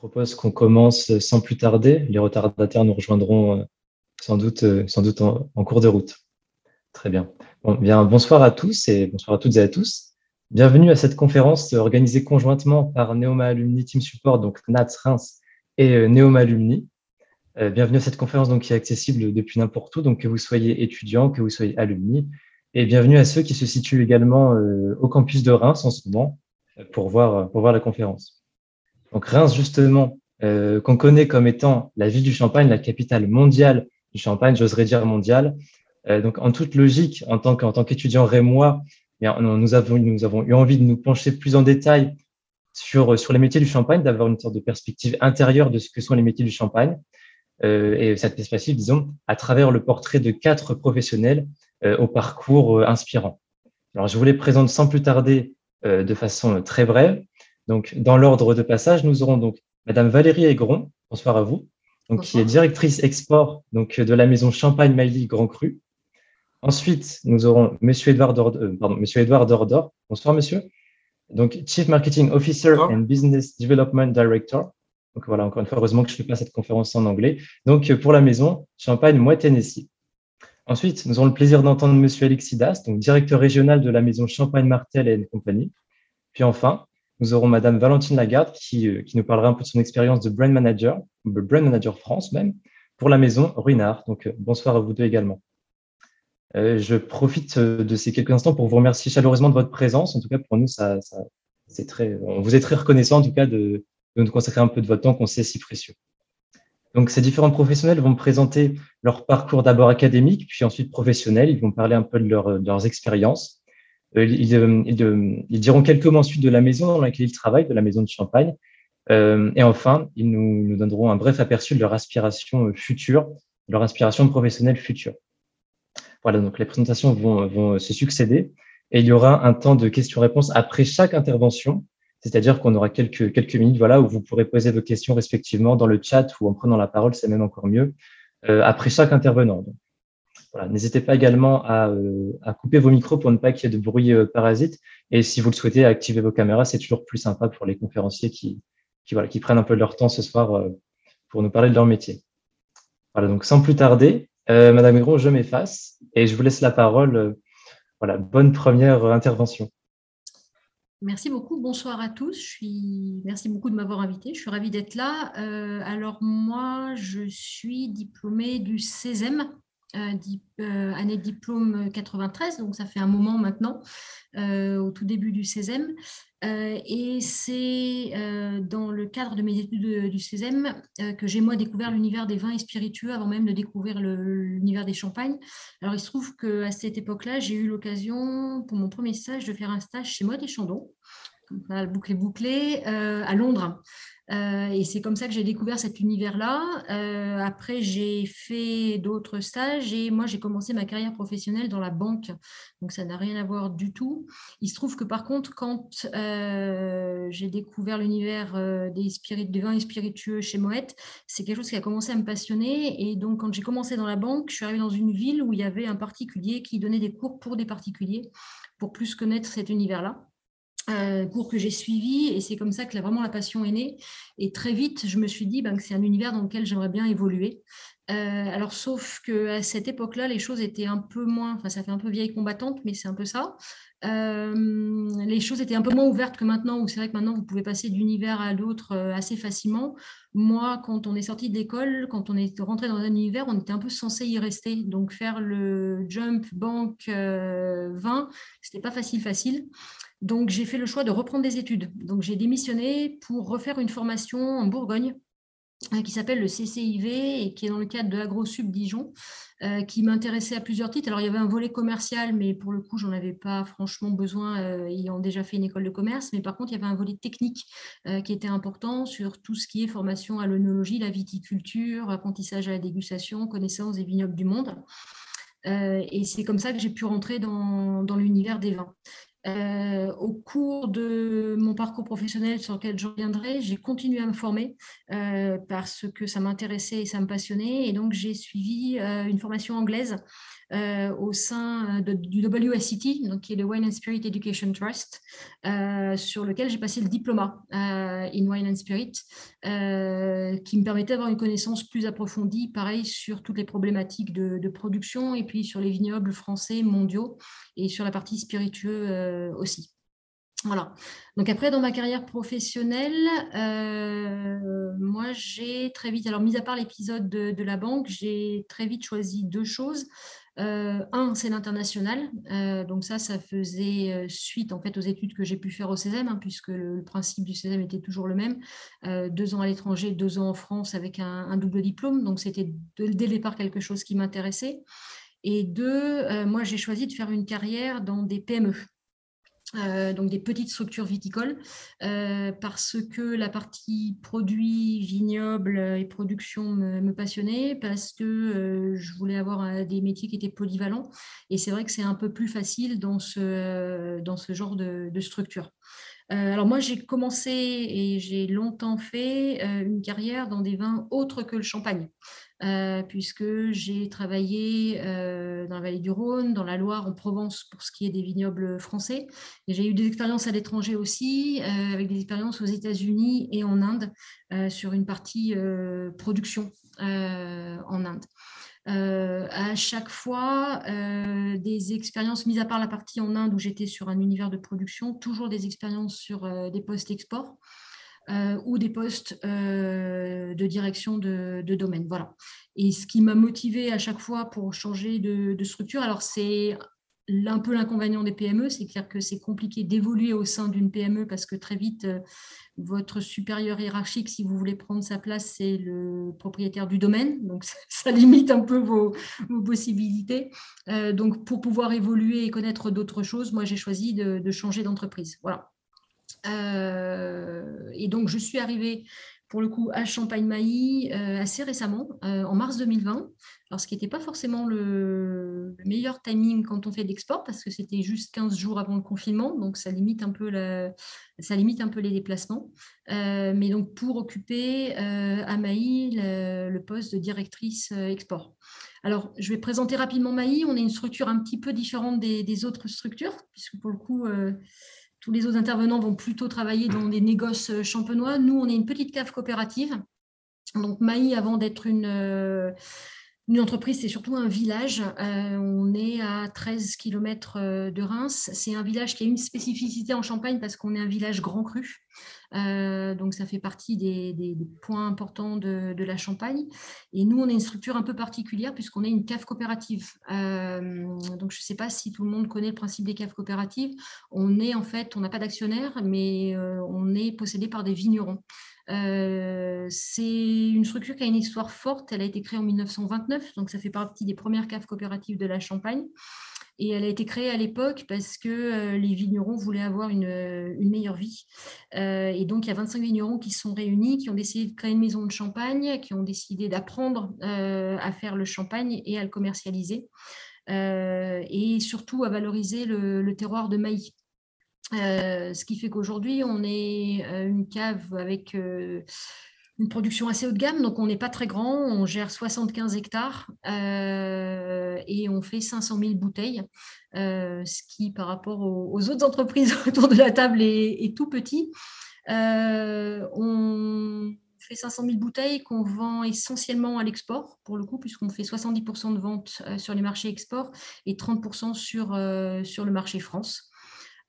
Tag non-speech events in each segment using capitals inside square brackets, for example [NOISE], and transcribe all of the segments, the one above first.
propose qu'on commence sans plus tarder. Les retardataires nous rejoindront sans doute, sans doute en, cours de route. Très bien. bien. Bonsoir à tous et bonsoir à toutes et à tous. Bienvenue à cette conférence organisée conjointement par Neoma Alumni Team Support, donc NATS Reims et Neoma Alumni. bienvenue à cette conférence donc, qui est accessible depuis n'importe où, donc que vous soyez étudiant, que vous soyez alumni, et bienvenue à ceux qui se situent également au campus de Reims en ce moment pour voir, pour voir la conférence. Donc Reims, justement, euh, qu'on connaît comme étant la ville du Champagne, la capitale mondiale du Champagne, j'oserais dire mondiale. Euh, donc en toute logique, en tant qu'étudiant rémois, eh nous, avons, nous avons eu envie de nous pencher plus en détail sur, sur les métiers du Champagne, d'avoir une sorte de perspective intérieure de ce que sont les métiers du Champagne. Euh, et cette perspective, disons, à travers le portrait de quatre professionnels euh, au parcours euh, inspirant. Alors, je vous les présente sans plus tarder de façon très brève. Donc, dans l'ordre de passage, nous aurons donc Madame Valérie Aigron, bonsoir à vous, donc, qui est directrice export donc, de la maison Champagne Mailly Grand Cru. Ensuite, nous aurons Monsieur Edouard Dordor, euh, pardon, Monsieur Edouard Dordor. Bonsoir, monsieur. Donc, Chief Marketing Officer and Business Development Director. Donc, voilà, encore une fois, heureusement que je fais pas cette conférence en anglais. Donc, pour la maison Champagne, moi, Tennessee. Ensuite, nous aurons le plaisir d'entendre Monsieur Alexidas, donc directeur régional de la maison Champagne Martel et compagnie. Puis enfin, nous aurons Madame Valentine Lagarde qui, euh, qui nous parlera un peu de son expérience de brand manager, brand manager France même, pour la maison Ruinard. Donc, euh, bonsoir à vous deux également. Euh, je profite de ces quelques instants pour vous remercier chaleureusement de votre présence. En tout cas, pour nous, ça, c'est très, on vous est très reconnaissant en tout cas de, de nous consacrer un peu de votre temps qu'on sait si précieux. Donc, ces différents professionnels vont présenter leur parcours d'abord académique, puis ensuite professionnel. Ils vont parler un peu de, de leurs expériences. Euh, euh, ils, diront quelques mots ensuite de la maison dans laquelle ils travaillent, de la maison de Champagne. Euh, et enfin, ils nous, donneront un bref aperçu de leur aspiration future, leur aspiration professionnelle future. Voilà, donc les présentations vont, se succéder et il y aura un temps de questions-réponses après chaque intervention, c'est-à-dire qu'on aura quelques, quelques minutes voilà, où vous pourrez poser vos questions respectivement dans le chat ou en prenant la parole, c'est même encore mieux, après chaque intervenant. N'hésitez pas également euh, à, couper vos micros pour ne pas qu'il y ait de bruit euh, parasite. Et si vous le souhaitez, activer vos caméras. C'est toujours plus sympa pour les conférenciers qui, voilà, qui prennent un peu de leur temps ce soir euh, pour nous parler de leur métier. Voilà, donc sans plus tarder, Madame Hégron, je m'efface et je vous laisse la parole. voilà, bonne première intervention. Merci beaucoup. Bonsoir à tous. Je suis... Merci beaucoup de m'avoir invité. Je suis ravie d'être là. alors moi, je suis diplômée du CESEM, euh, euh, année de diplôme 93, donc ça fait un moment maintenant, euh, au tout début du CESEM. et c'est dans le cadre de mes études du CESEM que j'ai moi découvert l'univers des vins et spiritueux avant même de découvrir l'univers des champagnes. Alors il se trouve qu'à cette époque-là, j'ai eu l'occasion pour mon premier stage de faire un stage chez moi des Chandons, bouclé bouclé, à Londres. Euh, et c'est comme ça que j'ai découvert cet univers-là. Euh, après, j'ai fait d'autres stages et moi, j'ai commencé ma carrière professionnelle dans la banque. Donc, ça n'a rien à voir du tout. Il se trouve que par contre, quand euh, j'ai découvert l'univers des, vins spiritueux chez Moët, c'est quelque chose qui a commencé à me passionner. Et donc, quand j'ai commencé dans la banque, je suis arrivée dans une ville où il y avait un particulier qui donnait des cours pour des particuliers pour plus connaître cet univers-là. Euh, cours que j'ai suivi et c'est comme ça que vraiment la passion est née. Et très vite, je me suis dit ben, que c'est un univers dans lequel j'aimerais bien évoluer. Euh, alors, sauf qu'à cette époque-là, les choses étaient un peu moins, enfin, ça fait un peu vieille combattante, mais c'est un peu ça. Euh, les choses étaient un peu moins ouvertes que maintenant, où c'est vrai que maintenant, vous pouvez passer d'univers à l'autre assez facilement. Moi, quand on est sorti d'école, quand on est rentré dans un univers, on était un peu censé y rester. Donc, faire le jump banque 20, c'était pas facile, facile. Donc, j'ai fait le choix de reprendre des études. Donc, j'ai démissionné pour refaire une formation en Bourgogne euh, qui s'appelle le CCIV et qui est dans le cadre de AgroSub Dijon, euh, qui m'intéressait à plusieurs titres. Alors, il y avait un volet commercial, mais pour le coup, j'en avais pas franchement besoin, euh, ayant déjà fait une école de commerce. Mais par contre, il y avait un volet technique qui était important sur tout ce qui est formation à l'œnologie, la viticulture, apprentissage à la dégustation, connaissance des vignobles du monde. et c'est comme ça que j'ai pu rentrer dans l'univers des vins. Euh, au cours de mon parcours professionnel sur lequel je reviendrai, j'ai continué à me former euh, parce que ça m'intéressait et ça me passionnait. Et donc, j'ai suivi euh, une formation anglaise au sein du WSCT, donc qui est le Wine and Spirit Education Trust, sur lequel j'ai passé le diplôme in Wine and Spirit, qui me permettait d'avoir une connaissance plus approfondie, pareil, sur toutes les problématiques de, production et puis sur les vignobles français mondiaux et sur la partie spiritueux aussi. Voilà. Donc après, dans ma carrière professionnelle, euh, moi, j'ai très vite, alors mis à part l'épisode de, la banque, j'ai très vite choisi deux choses. Euh, un, c'est l'international. Euh, donc ça, ça faisait suite en fait aux études que j'ai pu faire au CESEM, hein, puisque le, principe du CESEM était toujours le même. deux ans à l'étranger, deux ans en France avec un, double diplôme. Donc c'était dès le départ quelque chose qui m'intéressait. Et deux, moi, j'ai choisi de faire une carrière dans des PME. Euh, donc des petites structures viticoles, euh, parce que la partie produit, vignoble et production me, passionnait, parce que euh, je voulais avoir des métiers qui étaient polyvalents. Et c'est vrai que c'est un peu plus facile dans ce, dans ce genre de structure. Alors moi, j'ai commencé et j'ai longtemps fait une carrière dans des vins autres que le champagne. Euh, puisque j'ai travaillé euh, dans la vallée du Rhône, dans la Loire, en Provence pour ce qui est des vignobles français. Et j'ai eu des expériences à l'étranger aussi, euh, avec des expériences aux États-Unis et en Inde sur une partie production en Inde. À chaque fois, des expériences, mises à part la partie en Inde où j'étais sur un univers de production, toujours des expériences sur des postes export. Euh, ou des postes euh, de direction de, domaine. Voilà. Et ce qui m'a motivé à chaque fois pour changer de, structure, alors c'est un peu l'inconvénient des PME, c'est clair que c'est compliqué d'évoluer au sein d'une PME parce que très vite, euh, votre supérieur hiérarchique, si vous voulez prendre sa place, c'est le propriétaire du domaine. Donc, [LAUGHS] ça, limite un peu vos, possibilités. donc, pour pouvoir évoluer et connaître d'autres choses, moi, j'ai choisi de, de changer d'entreprise. Voilà. Euh, et donc, je suis arrivée pour le coup à Champagne-Mailly euh, assez récemment, euh, en mars 2020, alors ce qui n'était pas forcément le, meilleur timing quand on fait l'export, parce que c'était juste 15 jours avant le confinement, donc ça limite un peu, les déplacements. mais donc pour occuper à Mailly le, poste de directrice export. Alors, je vais présenter rapidement Mailly. On est une structure un petit peu différente des autres structures, puisque pour le coup, tous les autres intervenants vont plutôt travailler dans des négoces euh, champenois. Nous, on est une petite cave coopérative. Donc, Maï, avant d'être une, euh, une entreprise, c'est surtout un village. Euh, on est à 13 km de Reims. C'est un village qui a une spécificité en Champagne parce qu'on est un village grand cru. Euh, donc, ça fait partie des, points importants de, la Champagne. Et nous, on est une structure un peu particulière puisqu'on est une cave coopérative. Euh, donc, je ne sais pas si tout le monde connaît le principe des caves coopératives. On est en fait, on n'a pas d'actionnaire, mais euh, on est possédé par des vignerons. c'est une structure qui a une histoire forte. Elle a été créée en 1929, donc ça fait partie des premières caves coopératives de la Champagne. Et elle a été créée à l'époque parce que euh, les vignerons voulaient avoir une, euh, meilleure vie. Euh, et donc, il y a 25 vignerons qui sont réunis, qui ont décidé de créer une maison de champagne, qui ont décidé d'apprendre à faire le champagne et à le commercialiser. et surtout à valoriser le, terroir de maïs. ce qui fait qu'aujourd'hui, on est une cave avec une production assez haut de gamme, donc on n'est pas très grand, on gère 75 hectares euh, et on fait 500 000 bouteilles, euh, ce qui par rapport aux, autres entreprises [LAUGHS] autour de la table est, tout petit. Euh, on fait 500 000 bouteilles qu'on vend essentiellement à l'export, pour le coup, puisqu'on fait 70% de ventes sur les marchés export et 30% sur, sur le marché France.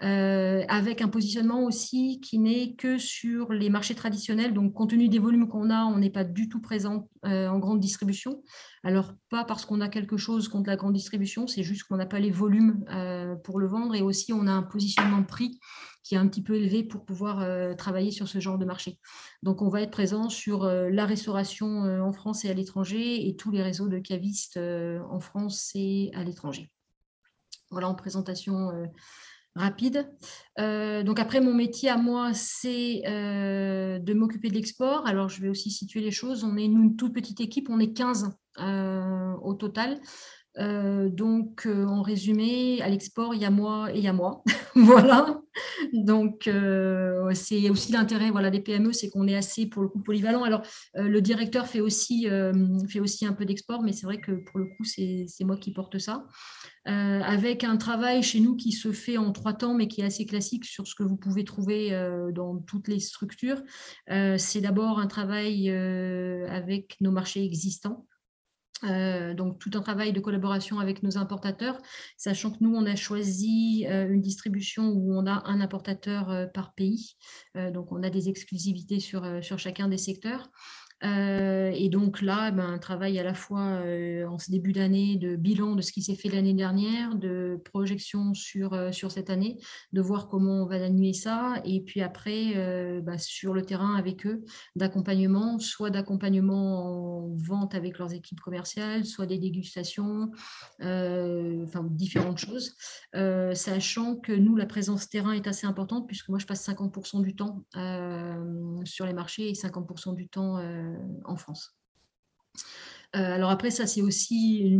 Euh, avec un positionnement aussi qui n'est que sur les marchés traditionnels. Donc, compte tenu des volumes qu'on a, on n'est pas du tout présent euh, en grande distribution. Alors, pas parce qu'on a quelque chose contre la grande distribution, c'est juste qu'on n'a pas les volumes euh, pour le vendre et aussi on a un positionnement prix qui est un petit peu élevé pour pouvoir travailler sur ce genre de marché. Donc, on va être présent sur la restauration en France et à l'étranger et tous les réseaux de cavistes en France et à l'étranger. Voilà en présentation rapide. Euh, donc après, mon métier à moi, c'est euh, de m'occuper de l'export. Alors, je vais aussi situer les choses. On est une toute petite équipe, on est 15 euh, au total. Euh, donc, euh, en résumé, à l'export, il y a moi et il y a moi. [LAUGHS] voilà. Donc, euh, c'est aussi l'intérêt voilà, des PME, c'est qu'on est assez, pour le coup, polyvalent. Alors, le directeur fait aussi, fait aussi un peu d'export, mais c'est vrai que pour le coup, c'est moi qui porte ça. avec un travail chez nous qui se fait en trois temps, mais qui est assez classique sur ce que vous pouvez trouver dans toutes les structures. c'est d'abord un travail avec nos marchés existants. Euh, donc tout un travail de collaboration avec nos importateurs, sachant que nous, on a choisi euh, une distribution où on a un importateur euh, par pays. donc on a des exclusivités sur, sur chacun des secteurs. Euh, et donc là, ben, un travail à la fois euh, en ce début d'année de bilan de ce qui s'est fait l'année dernière, de projection sur, euh, sur cette année, de voir comment on va annuler ça, et puis après, ben, sur le terrain avec eux, d'accompagnement, soit d'accompagnement en vente avec leurs équipes commerciales, soit des dégustations, enfin différentes choses, sachant que nous, la présence terrain est assez importante, puisque moi, je passe 50% du temps sur les marchés et 50% du temps en France. Euh, alors après, ça, c'est aussi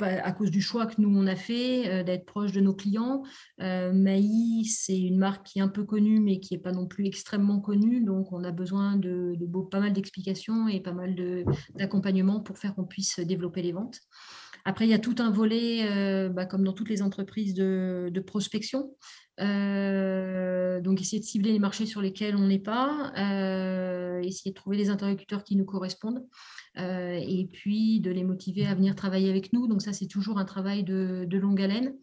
à cause du choix que nous on a fait euh, d'être proche de nos clients. Maï, c'est une marque qui est un peu connue, mais qui n'est pas non plus extrêmement connue. Donc, on a besoin de, pas mal d'explications et pas mal d'accompagnement pour faire qu'on puisse développer les ventes. Après, il y a tout un volet, bah, comme dans toutes les entreprises, de prospection. Euh, donc, essayer de cibler les marchés sur lesquels on n'est pas, euh, essayer de trouver les interlocuteurs qui nous correspondent euh, et puis de les motiver à venir travailler avec nous. Donc, ça, c'est toujours un travail de, longue haleine.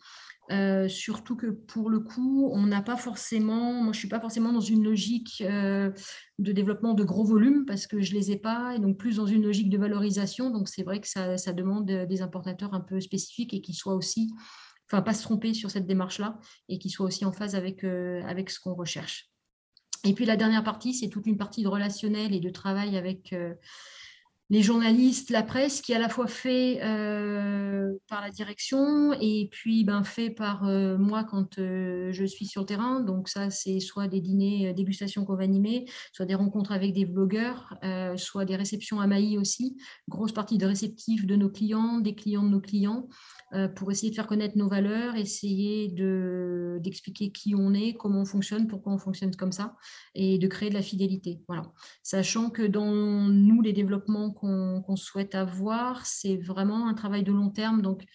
surtout que pour le coup, on n'a pas forcément, moi je suis pas forcément dans une logique de développement de gros volumes parce que je les ai pas, et donc plus dans une logique de valorisation. Donc c'est vrai que ça, demande des importateurs un peu spécifiques et qui soient aussi enfin pas se tromper sur cette démarche-là et qui soit aussi en phase avec, euh, avec ce qu'on recherche. Et puis la dernière partie, c'est toute une partie de relationnel et de travail avec euh, les journalistes, la presse, qui est à la fois fait euh, par la direction et puis ben, fait par moi quand je suis sur le terrain. Donc ça, c'est soit des dîners, dégustations qu'on va animer, soit des rencontres avec des blogueurs, soit des réceptions à Maï aussi. Grosse partie de réceptifs de nos clients, des clients de nos clients. Euh, pour essayer de faire connaître nos valeurs, essayer d'expliquer qui on est, comment on fonctionne, pourquoi on fonctionne comme ça, et de créer de la fidélité. Voilà. Sachant que dans nous, les développements qu'on souhaite avoir, c'est vraiment un travail de long terme. Donc,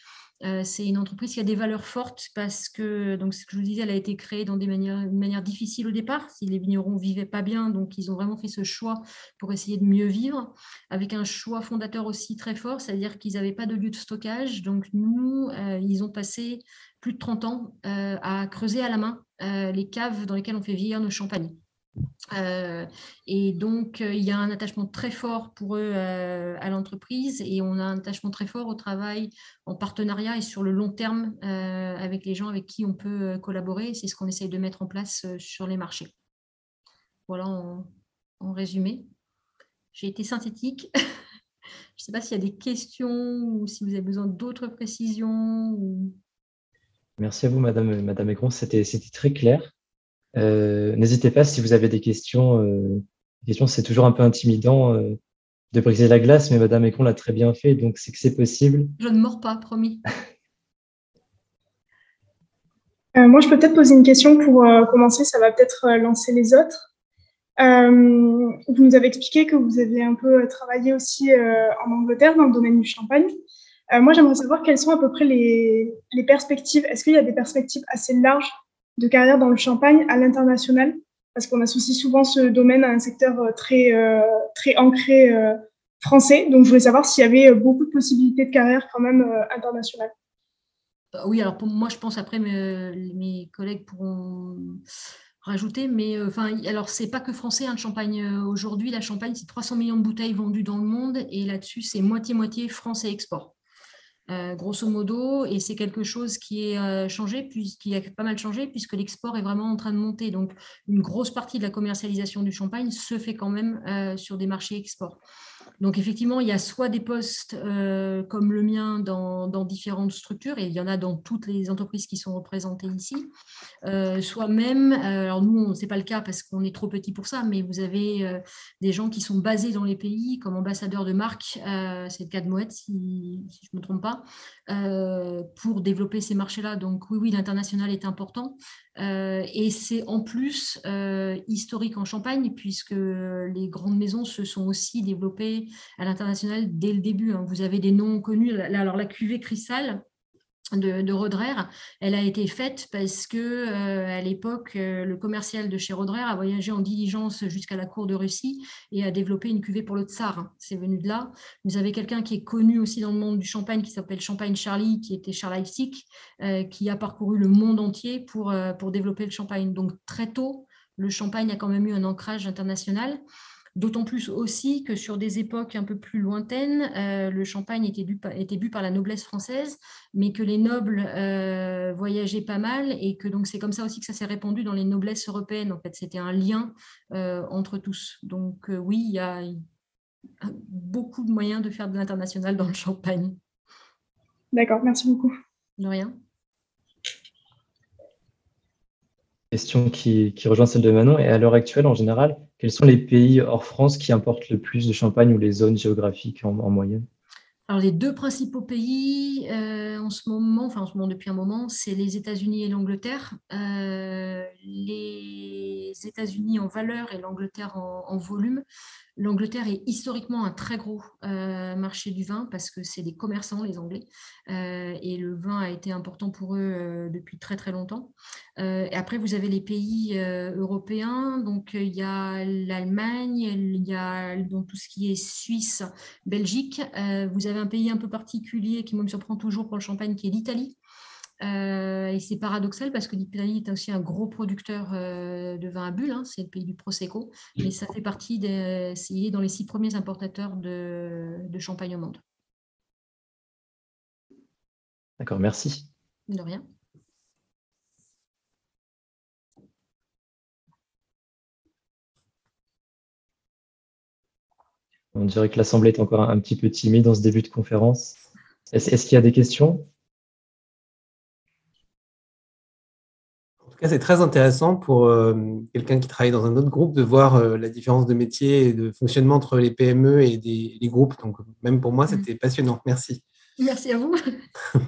euh, c'est une entreprise qui a des valeurs fortes parce que, donc, ce que je vous disais, elle a été créée dans des manières, une manière difficile au départ. Si les vignerons vivaient pas bien, donc ils ont vraiment fait ce choix pour essayer de mieux vivre, avec un choix fondateur aussi très fort, c'est-à-dire qu'ils n'avaient pas de lieu de stockage. Donc nous, euh, ils ont passé plus de 30 ans euh, à creuser à la main les caves dans lesquelles on fait vieillir nos champagnes. Euh, et donc, euh, il y a un attachement très fort pour eux euh, à l'entreprise et on a un attachement très fort au travail en partenariat et sur le long terme avec les gens avec qui on peut collaborer. C'est ce qu'on essaye de mettre en place sur les marchés. Voilà en, résumé. J'ai été synthétique. [LAUGHS] Je ne sais pas s'il y a des questions ou si vous avez besoin d'autres précisions. Merci à vous, Madame, Madame C'était très clair. Euh, n'hésitez pas si vous avez des questions. Euh, questions, c'est toujours un peu intimidant euh, de briser la glace, mais Madame Econ l'a très bien fait, donc c'est que c'est possible. Je ne mords pas, promis. moi, je peux peut-être poser une question pour commencer. Ça va peut-être lancer les autres. vous nous avez expliqué que vous avez un peu travaillé aussi en Angleterre dans le domaine du champagne. moi, j'aimerais savoir quelles sont à peu près les, les perspectives. Est-ce qu'il y a des perspectives assez larges de carrière dans le champagne à l'international parce qu'on associe souvent ce domaine à un secteur euh, très, euh, très ancré euh, français. Donc, je voulais savoir s'il y avait beaucoup de possibilités de carrière quand même internationale. Oui, alors moi, je pense après mes, collègues pourront rajouter, mais enfin, alors c'est pas que français, hein, champagne aujourd'hui, la Champagne, c'est 300 millions de bouteilles vendues dans le monde et là-dessus, c'est moitié-moitié français export. Euh, grosso modo, et c'est quelque chose qui est euh, changé, qui a pas mal changé, puisque l'export est vraiment en train de monter. Donc, une grosse partie de la commercialisation du champagne se fait quand même euh, sur des marchés export. Donc effectivement, il y a soit des postes euh, comme le mien dans, différentes structures, et il y en a dans toutes les entreprises qui sont représentées ici, euh, soit même, alors nous, ce n'est pas le cas parce qu'on est trop petit pour ça, mais vous avez des gens qui sont basés dans les pays comme ambassadeurs de marque, c'est le cas de Moët si, je ne me trompe pas, pour développer ces marchés-là. Donc oui, oui, l'international est important. Et c'est en plus historique en Champagne, puisque les grandes maisons se sont aussi développées à l'international dès le début. Hein. Vous avez des noms connus. Alors, la cuvée Cristal, de, de elle a été faite parce que euh, à l'époque, euh, le commercial de chez Rodrer a voyagé en diligence jusqu'à la cour de Russie et a développé une cuvée pour le tsar. C'est venu de là. Vous avez quelqu'un qui est connu aussi dans le monde du champagne qui s'appelle Champagne Charlie, qui était Charles Leipzig, euh, qui a parcouru le monde entier pour, pour développer le champagne. Donc très tôt, le champagne a quand même eu un ancrage international. D'autant plus aussi que sur des époques un peu plus lointaines, euh, le champagne était, était, bu par la noblesse française, mais que les nobles euh, voyageaient pas mal et que donc c'est comme ça aussi que ça s'est répandu dans les noblesses européennes. En fait, c'était un lien euh, entre tous. Donc oui, il y a beaucoup de moyens de faire de l'international dans le champagne. D'accord, merci beaucoup. De rien. Question qui, rejoint celle de Manon. Et à l'heure actuelle, en général, quels sont les pays hors France qui importent le plus de champagne ou les zones géographiques en, moyenne? Alors, les deux principaux pays euh, en ce moment, enfin en ce moment depuis un moment, c'est les États-Unis et l'Angleterre. Euh, les États-Unis en valeur et l'Angleterre en, volume. L'Angleterre est historiquement un très gros euh, marché du vin parce que c'est des commerçants, les Anglais, et le vin a été important pour eux depuis très très longtemps. et après, vous avez les pays européens, donc il y a l'Allemagne, il y a donc, tout ce qui est Suisse, Belgique. vous avez un pays un peu particulier qui me surprend toujours pour le champagne, qui est l'Italie. Euh, et c'est paradoxal parce que l'Italie est aussi un gros producteur euh, de vin à bulles, hein, c'est le pays du Prosecco, mais ça fait partie des, il est dans les six premiers importateurs de, champagne au monde. D'accord, merci. De rien. On dirait que l'Assemblée est encore un petit peu timide dans ce début de conférence. Est-ce qu'il y a des questions? Tout cas, c'est très intéressant pour euh, quelqu'un qui travaille dans un autre groupe de voir euh, la différence de métier et de fonctionnement entre les PME et des, les groupes. Donc, même pour moi, c'était passionnant. Merci. Merci à vous. [LAUGHS]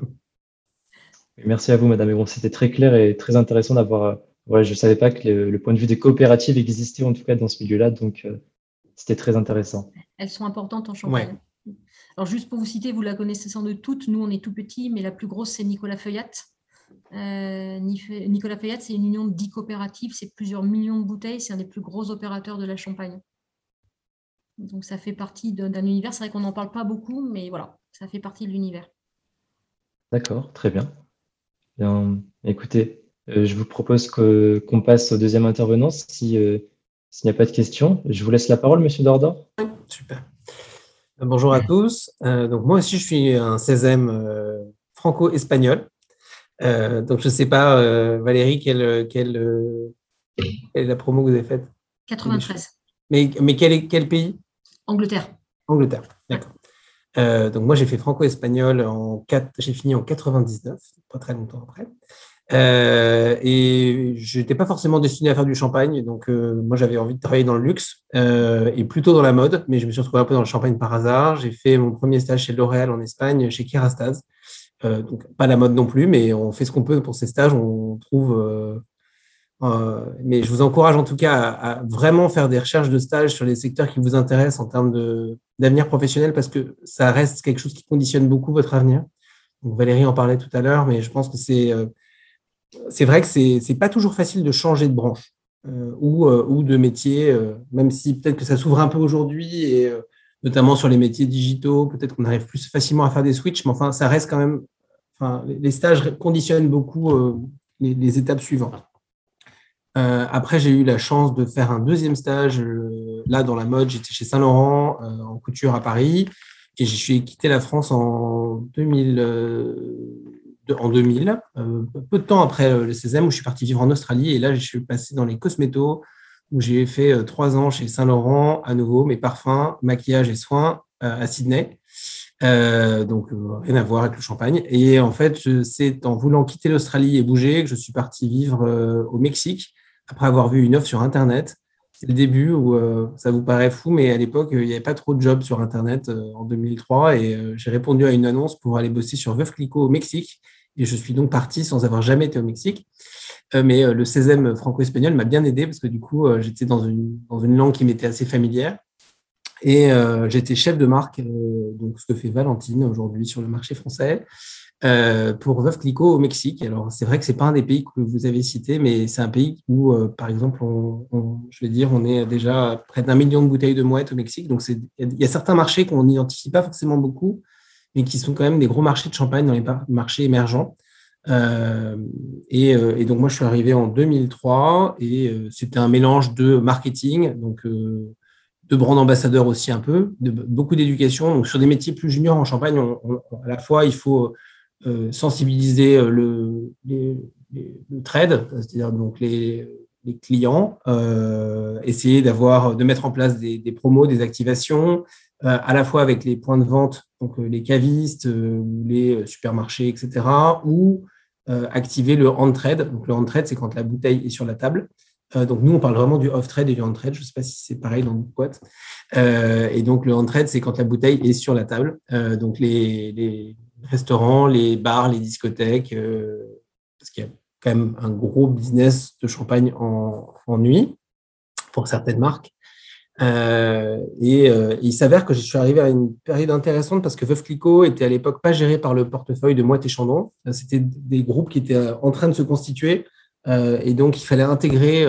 Merci à vous, Madame Bon, C'était très clair et très intéressant d'avoir. Euh, je ne savais pas que le, point de vue des coopératives existait, en tout cas dans ce milieu-là. Donc, c'était très intéressant. Elles sont importantes en Champagne. Alors, juste pour vous citer, vous la connaissez sans doute toutes. Nous, on est tout petits, mais la plus grosse, c'est Nicolas Feuillat. Euh, Nicolas Fayette, c'est une union de 10 coopératives, c'est plusieurs millions de bouteilles, c'est un des plus gros opérateurs de la Champagne. Donc ça fait partie d'un univers, c'est vrai qu'on n'en parle pas beaucoup, mais voilà, ça fait partie de l'univers. D'accord, très bien. bien écoutez, euh, je vous propose qu'on passe au deuxième intervenant. Si, euh, s'il n'y a pas de questions, je vous laisse la parole, Monsieur Dordor. super. Bonjour à tous. donc moi aussi, je suis un 16e franco-espagnol. Euh, donc, je ne sais pas, euh, Valérie, quelle, quelle, euh, quelle, est la promo que vous avez faite? 93. Mais, mais quel, quel pays? Angleterre. Angleterre, d'accord. donc, moi, j'ai fait franco-espagnol en 4, j'ai fini en 99, pas très longtemps après. Et je n'étais pas forcément destiné à faire du champagne, donc moi j'avais envie de travailler dans le luxe et plutôt dans la mode, mais je me suis retrouvé un peu dans le champagne par hasard. J'ai fait mon premier stage chez L'Oréal en Espagne, chez Kerastase. Euh, donc pas la mode non plus, mais on fait ce qu'on peut pour ces stages. On trouve. Euh, euh, mais je vous encourage en tout cas à, vraiment faire des recherches de stages sur les secteurs qui vous intéressent en termes d'avenir professionnel parce que ça reste quelque chose qui conditionne beaucoup votre avenir. Donc Valérie en parlait tout à l'heure, mais je pense que c'est c'est vrai que c'est n'est pas toujours facile de changer de branche ou, ou de métier, même si peut-être que ça s'ouvre un peu aujourd'hui et notamment sur les métiers digitaux. Peut-être qu'on arrive plus facilement à faire des switches, mais enfin, ça reste quand même. Enfin, les stages conditionnent beaucoup euh, les, étapes suivantes. Euh, après, j'ai eu la chance de faire un deuxième stage. Euh, là, dans la mode, j'étais chez Saint-Laurent, en couture à Paris. Et je suis quitté la France en 2000, en 2000 peu de temps après le 16e, où je suis parti vivre en Australie. Et là, je suis passé dans les cosmétos, où j'ai fait euh, trois ans chez Saint-Laurent, à nouveau, mes parfums, maquillage et soins, à Sydney. donc, rien à voir avec le champagne. Et en fait, c'est en voulant quitter l'Australie et bouger que je suis parti vivre au Mexique après avoir vu une offre sur Internet c'est le début où euh, ça vous paraît fou, mais à l'époque, il n'y avait pas trop de jobs sur Internet euh, en 2003 et euh, j'ai répondu à une annonce pour aller bosser sur Veuve Clicquot au Mexique et je suis donc parti sans avoir jamais été au Mexique. mais le 16e franco-espagnol m'a bien aidé parce que du coup, j'étais dans une, dans une langue qui m'était assez familière et j'étais chef de marque, donc ce que fait Valentine aujourd'hui sur le marché français. Euh, pour Veuve Clicquot au Mexique. Alors, c'est vrai que c'est pas un des pays que vous avez cité, mais c'est un pays où, euh, par exemple, je vais dire, on est déjà près d'un million de bouteilles de mouette au Mexique. Donc, il y a certains marchés qu'on n'identifie pas forcément beaucoup, mais qui sont quand même des gros marchés de champagne dans les marchés émergents. Euh, et, et, donc, moi, je suis arrivé en 2003 et c'était un mélange de marketing, donc de brand ambassadeur aussi un peu, de, beaucoup d'éducation. Donc, sur des métiers plus juniors en Champagne, à la fois, il faut euh, sensibiliser euh, le, trade, c'est-à-dire donc les, clients, euh, essayer d'avoir, de mettre en place des, promos, des activations, euh, à la fois avec les points de vente, donc les cavistes, ou les supermarchés, etc., ou activer le on-trade. Donc le on-trade, c'est quand la bouteille est sur la table. donc nous, on parle vraiment du off-trade et du on-trade. Je ne sais pas si c'est pareil dans notre boîte. et donc le on-trade, c'est quand la bouteille est sur la table. donc les, restaurants, les bars, les discothèques, euh, parce qu'il y a quand même un gros business de champagne en, nuit pour certaines marques. Euh, et, euh, il s'avère que je suis arrivé à une période intéressante parce que Veuve Clicquot était à l'époque pas géré par le portefeuille de Moët et Chandon. C'était des groupes qui étaient en train de se constituer et donc il fallait intégrer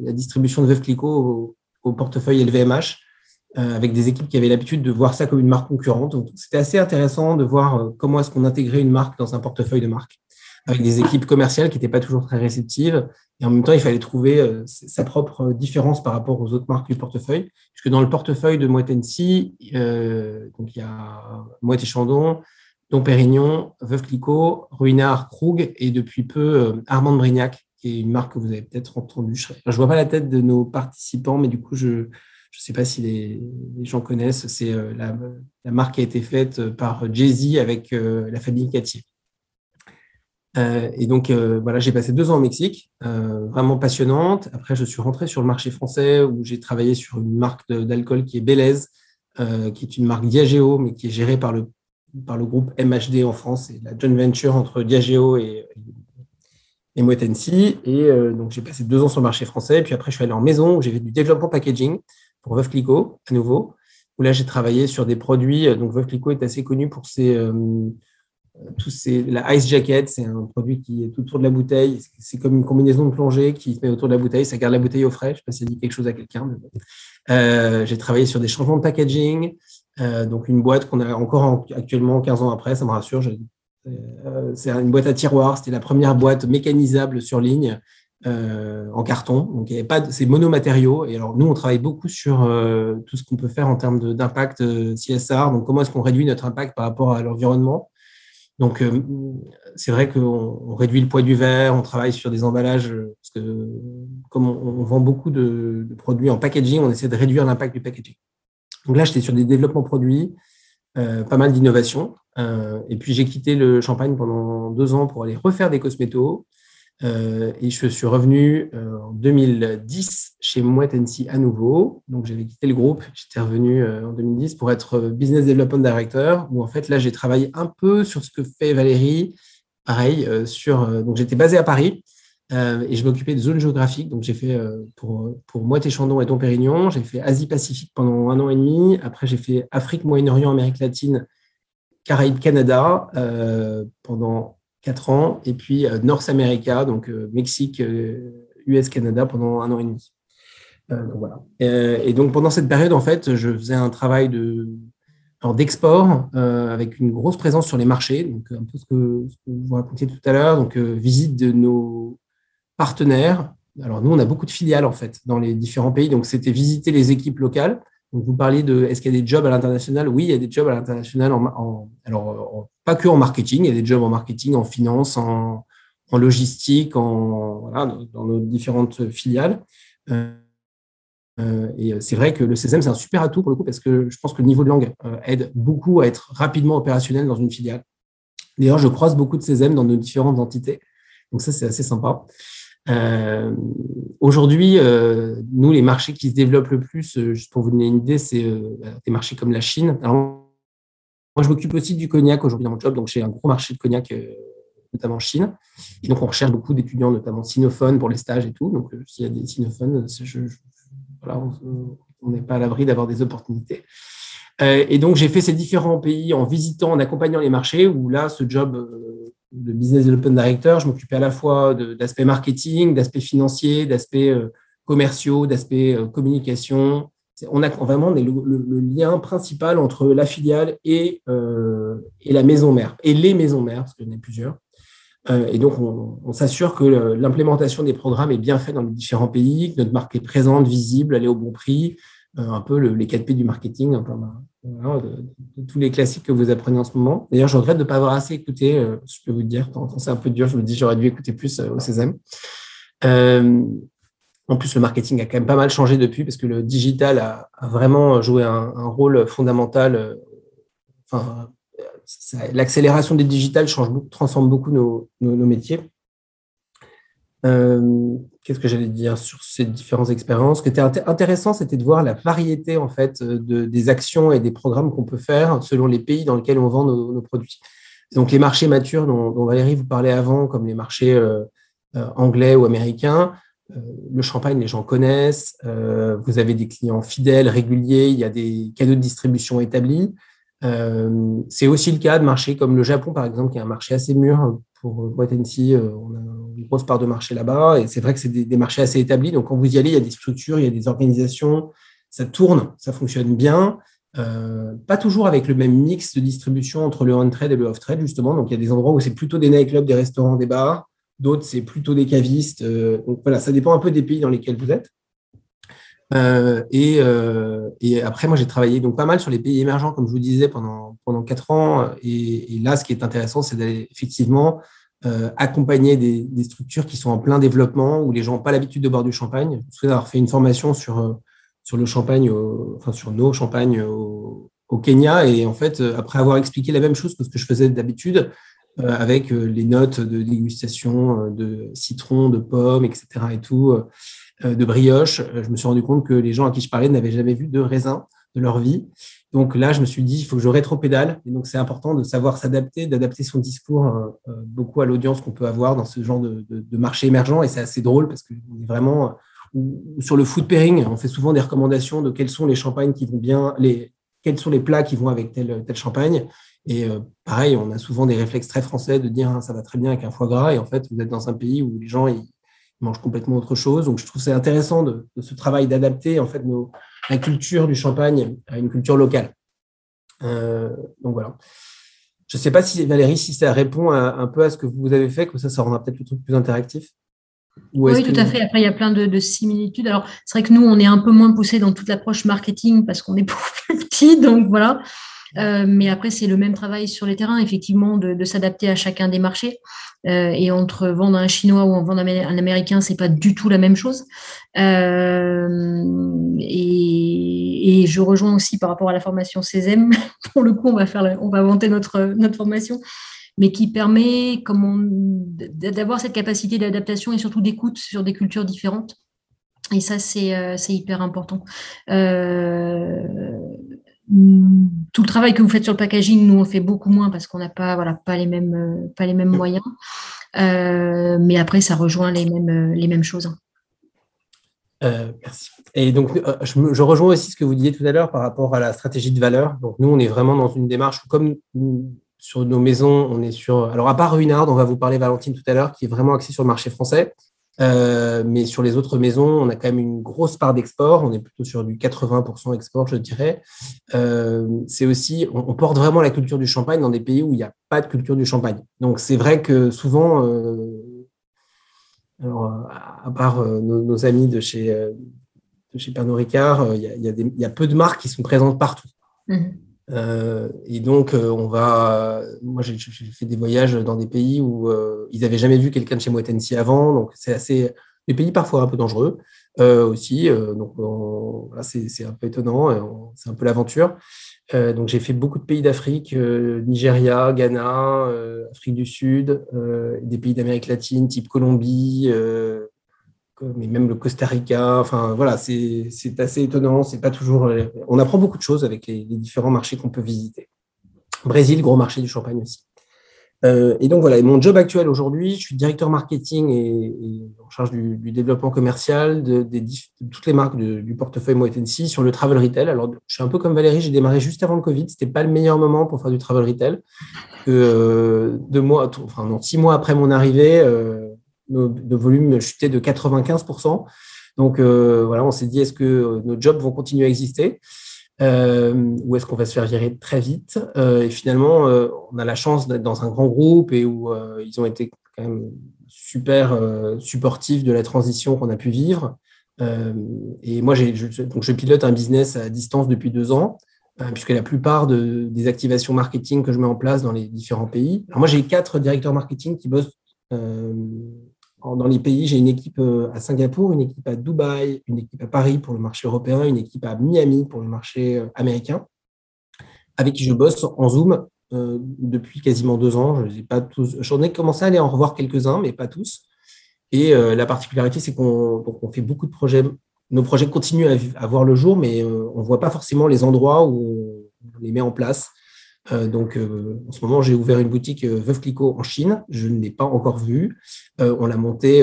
la distribution de Veuve au, au portefeuille LVMH. Euh, avec des équipes qui avaient l'habitude de voir ça comme une marque concurrente. C'était assez intéressant de voir euh, comment est-ce qu'on intégrait une marque dans un portefeuille de marque, avec des équipes commerciales qui n'étaient pas toujours très réceptives. Et en même temps, il fallait trouver euh, sa propre différence par rapport aux autres marques du portefeuille. Puisque dans le portefeuille de Moët euh, donc il y a Moët et Chandon, Dom Pérignon, Veuve Clicquot, Ruinard, Krug et depuis peu Armand Brignac, qui est une marque que vous avez peut-être entendu. Je ne vois pas la tête de nos participants, mais du coup, je, ne sais pas si les, gens connaissent, c'est euh, la, marque qui a été faite par Jay-Z avec euh, la famille Cattier. Euh, et donc, voilà, j'ai passé deux ans au Mexique, vraiment passionnante. Après, je suis rentré sur le marché français où j'ai travaillé sur une marque d'alcool qui est Bélez, qui est une marque Diageo, mais qui est gérée par le, par le groupe MHD en France. C'est la joint venture entre Diageo et, et Moët Et donc, j'ai passé deux ans sur le marché français. Puis après, je suis allé en maison où j'ai fait du développement packaging pour Veuve Clicquot, à nouveau, où là, j'ai travaillé sur des produits. Euh, donc, Veuve Clicquot est assez connu pour ses, euh, ces, la Ice Jacket, c'est un produit qui est tout autour de la bouteille. C'est comme une combinaison de plongée qui se met autour de la bouteille. Ça garde la bouteille au frais. Je ne sais pas si ça dit quelque chose à quelqu'un. Euh, j'ai travaillé sur des changements de packaging. donc, une boîte qu'on a encore actuellement 15 ans après, ça me rassure. c'est une boîte à tiroir. C'était la première boîte mécanisable sur ligne euh, en carton. Donc, c'est monomatériaux. Et alors, nous, on travaille beaucoup sur euh, tout ce qu'on peut faire en termes d'impact euh, CSR. Donc, comment est-ce qu'on réduit notre impact par rapport à l'environnement? Donc, c'est vrai qu'on réduit le poids du verre, on travaille sur des emballages, parce que comme on, vend beaucoup de, produits en packaging, on essaie de réduire l'impact du packaging. Donc là, j'étais sur des développements produits, pas mal d'innovation. et puis, j'ai quitté le champagne pendant deux ans pour aller refaire des cosmétos. Euh, et je suis revenu euh, en 2010 chez Moët à nouveau. Donc, j'avais quitté le groupe. J'étais revenu euh, en 2010 pour être Business Development Director, où en fait, là, j'ai travaillé un peu sur ce que fait Valérie. Pareil, sur, donc j'étais basé à Paris et je m'occupais de zones géographiques. Donc, j'ai fait pour, pour Moët et Chandon et Pérignon, j'ai fait Asie-Pacifique pendant un an et demi. Après, j'ai fait Afrique, Moyen-Orient, Amérique latine, Caraïbes, Canada pendant quatre ans, et puis euh, North America, donc euh, Mexique, US, euh, Canada pendant un an et demi. voilà. Et, donc pendant cette période, en fait, je faisais un travail de d'export avec une grosse présence sur les marchés, donc un peu ce que, vous racontiez tout à l'heure, donc visite de nos partenaires. Alors nous, on a beaucoup de filiales en fait dans les différents pays, donc c'était visiter les équipes locales donc, vous parliez de est-ce qu'il y a des jobs à l'international? Oui, il y a des jobs à l'international. En, alors, pas que en marketing, il y a des jobs en marketing, en finance, en, logistique, en, voilà, dans, nos différentes filiales. Euh, et c'est vrai que le CESEM, c'est un super atout pour le coup, parce que je pense que le niveau de langue aide beaucoup à être rapidement opérationnel dans une filiale. D'ailleurs, je croise beaucoup de CESEM dans nos différentes entités. Donc ça, c'est assez sympa. Euh, Aujourd'hui, euh, nous, les marchés qui se développent le plus, euh, juste pour vous donner une idée, c'est euh, des marchés comme la Chine. Moi, je m'occupe aussi du cognac aujourd'hui dans mon job, donc j'ai un gros marché de cognac, euh, notamment en Chine. Donc, on recherche beaucoup d'étudiants, notamment sinophones pour les stages et tout. Donc, s'il y a des sinophones, on n'est pas à l'abri d'avoir des opportunités. et donc, j'ai fait ces différents pays en visitant, en accompagnant les marchés, où là, ce job de business development director, je m'occupais à la fois d'aspects marketing, d'aspects financiers, d'aspects euh, commerciaux, d'aspects euh, communication. On a vraiment le, le, lien principal entre la filiale et, euh, et la maison mère, et les maisons mères, parce qu'il y en a plusieurs. et donc, on, s'assure que l'implémentation des programmes est bien faite dans les différents pays, que notre marque est présente, visible, elle est au bon prix, un peu les 4 P du marketing, de, tous les classiques que vous apprenez en ce moment. D'ailleurs, je regrette de ne pas avoir assez écouté, euh, je peux vous dire, c'est un peu dur, je me dis j'aurais dû écouter plus euh, au CESM. Euh, en plus, le marketing a quand même pas mal changé depuis parce que le digital a, vraiment joué un, rôle fondamental. Enfin, l'accélération des digital change transforme beaucoup nos, métiers. Euh, qu'est-ce que j'allais dire sur ces différentes expériences? Ce qui était intéressant, c'était de voir la variété en fait de, des actions et des programmes qu'on peut faire selon les pays dans lesquels on vend nos, produits. Donc les marchés matures dont, Valérie vous parlait avant, comme les marchés euh, euh, anglais ou américains, le champagne, les gens connaissent. vous avez des clients fidèles, réguliers. Il y a des canaux de distribution établis. c'est aussi le cas de marchés comme le Japon, par exemple, qui est un marché assez mûr pour White on a une grosse part de marché là-bas. Et c'est vrai que c'est des, marchés assez établis. Donc, quand vous y allez, il y a des structures, il y a des organisations, ça tourne, ça fonctionne bien. Euh, pas toujours avec le même mix de distribution entre le on-trade et le off-trade, justement. Donc, il y a des endroits où c'est plutôt des nightclubs, des restaurants, des bars. D'autres, c'est plutôt des cavistes. Euh, donc, voilà, ça dépend un peu des pays dans lesquels vous êtes. Euh, et, et, après, moi, j'ai travaillé donc pas mal sur les pays émergents, comme je vous disais, pendant, pendant quatre ans. Et, là, ce qui est intéressant, c'est d'aller effectivement euh, accompagner des, structures qui sont en plein développement, où les gens n'ont pas l'habitude de boire du champagne. Je souhaite avoir fait une formation sur, euh, le champagne, enfin sur nos champagnes au, Kenya. Et en fait, euh, après avoir expliqué la même chose que ce que je faisais d'habitude, avec les notes de dégustation de citron, de pommes, etc. et tout, de brioche, je me suis rendu compte que les gens à qui je parlais n'avaient jamais vu de raisin de leur vie. Donc là, je me suis dit, il faut que je rétro-pédale. Et donc, c'est important de savoir s'adapter, d'adapter son discours euh, euh, beaucoup à l'audience qu'on peut avoir dans ce genre de, marché émergent. Et c'est assez drôle parce qu'on est vraiment euh, sur le food pairing. On fait souvent des recommandations de quels sont les champagnes qui vont bien, les, quels sont les plats qui vont avec tel, tel champagne. Et pareil, on a souvent des réflexes très français de dire hein, ça va très bien avec un foie gras. Et en fait, vous êtes dans un pays où les gens ils, mangent complètement autre chose. Donc, je trouve c'est intéressant de, de, ce travail d'adapter en fait nos, la culture du champagne à une culture locale. Euh, donc voilà. Je ne sais pas si Valérie, si ça répond un peu à ce que vous avez fait, comme ça, ça rendra peut-être le truc plus interactif. oui, tout à fait. Après, il y a plein de, similitudes. Alors, c'est vrai que nous, on est un peu moins poussé dans toute l'approche marketing parce qu'on est [LAUGHS] plus petit, donc voilà. Euh, mais après, c'est le même travail sur les terrains, effectivement, de, s'adapter à chacun des marchés. Euh, et entre vendre un chinois ou vendre un américain, c'est pas du tout la même chose. Euh, et, je rejoins aussi par rapport à la formation CESEM. [LAUGHS] Pour le coup, on va faire, on va inventer notre notre formation mais qui permet d'avoir cette capacité d'adaptation et surtout d'écoute sur des cultures différentes. Et ça, c'est hyper important. Le travail que vous faites sur le packaging, nous on fait beaucoup moins parce qu'on n'a pas voilà pas les mêmes euh, pas les mêmes moyens. Euh, mais après ça rejoint les mêmes euh, les mêmes choses. merci. Et donc je, rejoins aussi ce que vous disiez tout à l'heure par rapport à la stratégie de valeur. Donc nous on est vraiment dans une démarche où comme sur nos maisons on est sur alors à part Ruinard, on va vous parler Valentine tout à l'heure qui est vraiment axé sur le marché français. Euh, mais sur les autres maisons, on a quand même une grosse part d'export. On est plutôt sur du 80% export, je dirais. Euh, c'est aussi, on, porte vraiment la culture du champagne dans des pays où il n'y a pas de culture du champagne. Donc c'est vrai que souvent, euh, alors, à part nos, amis de chez, de chez Pernod Ricard, il y, a, peu de marques qui sont présentes partout. Mmh. Euh, et donc, euh, on va. Moi, j'ai fait des voyages dans des pays où euh, ils n'avaient jamais vu quelqu'un de chez Moitensi avant. Donc, c'est assez. Des pays parfois un peu dangereux. aussi. donc, c'est un peu étonnant, c'est un peu l'aventure. donc, j'ai fait beaucoup de pays d'Afrique, Nigeria, Ghana, Afrique du Sud, des pays d'Amérique latine, type Colombie, mais même le Costa Rica. Enfin, voilà, c'est assez étonnant. C'est pas toujours. On apprend beaucoup de choses avec les, différents marchés qu'on peut visiter. Brésil, gros marché du champagne aussi. Euh, et donc voilà, mon job actuel aujourd'hui, je suis directeur marketing et, en charge du, développement commercial de, toutes les marques du portefeuille Moet sur le travel retail. Alors, je suis un peu comme Valérie, j'ai démarré juste avant le Covid. C'était pas le meilleur moment pour faire du travel retail. Euh, deux mois, enfin non, six mois après mon arrivée, euh, nos, volumes chutaient de 95%. Donc euh, voilà, on s'est dit, est-ce que euh, nos jobs vont continuer à exister euh, ou est-ce qu'on va se faire virer très vite Et finalement, on a la chance d'être dans un grand groupe et où ils ont été quand même super supportifs de la transition qu'on a pu vivre. et moi, je, donc je pilote un business à distance depuis deux ans, puisque la plupart des activations marketing que je mets en place dans les différents pays. Alors moi, j'ai quatre directeurs marketing qui bossent dans les pays, j'ai une équipe euh, à Singapour, une équipe à Dubaï, une équipe à Paris pour le marché européen, une équipe à Miami pour le marché euh, américain, avec qui je bosse en Zoom euh, depuis quasiment deux ans. Je pas tous. J'en ai commencé à aller en revoir quelques-uns, mais pas tous. Et la particularité, c'est qu'on fait beaucoup de projets. Nos projets continuent à, voir le jour, mais on ne voit pas forcément les endroits où on les met en place. Euh, donc, euh, en ce moment, j'ai ouvert une boutique euh, Veuve en Chine. Je ne l'ai pas encore vue. on l'a montée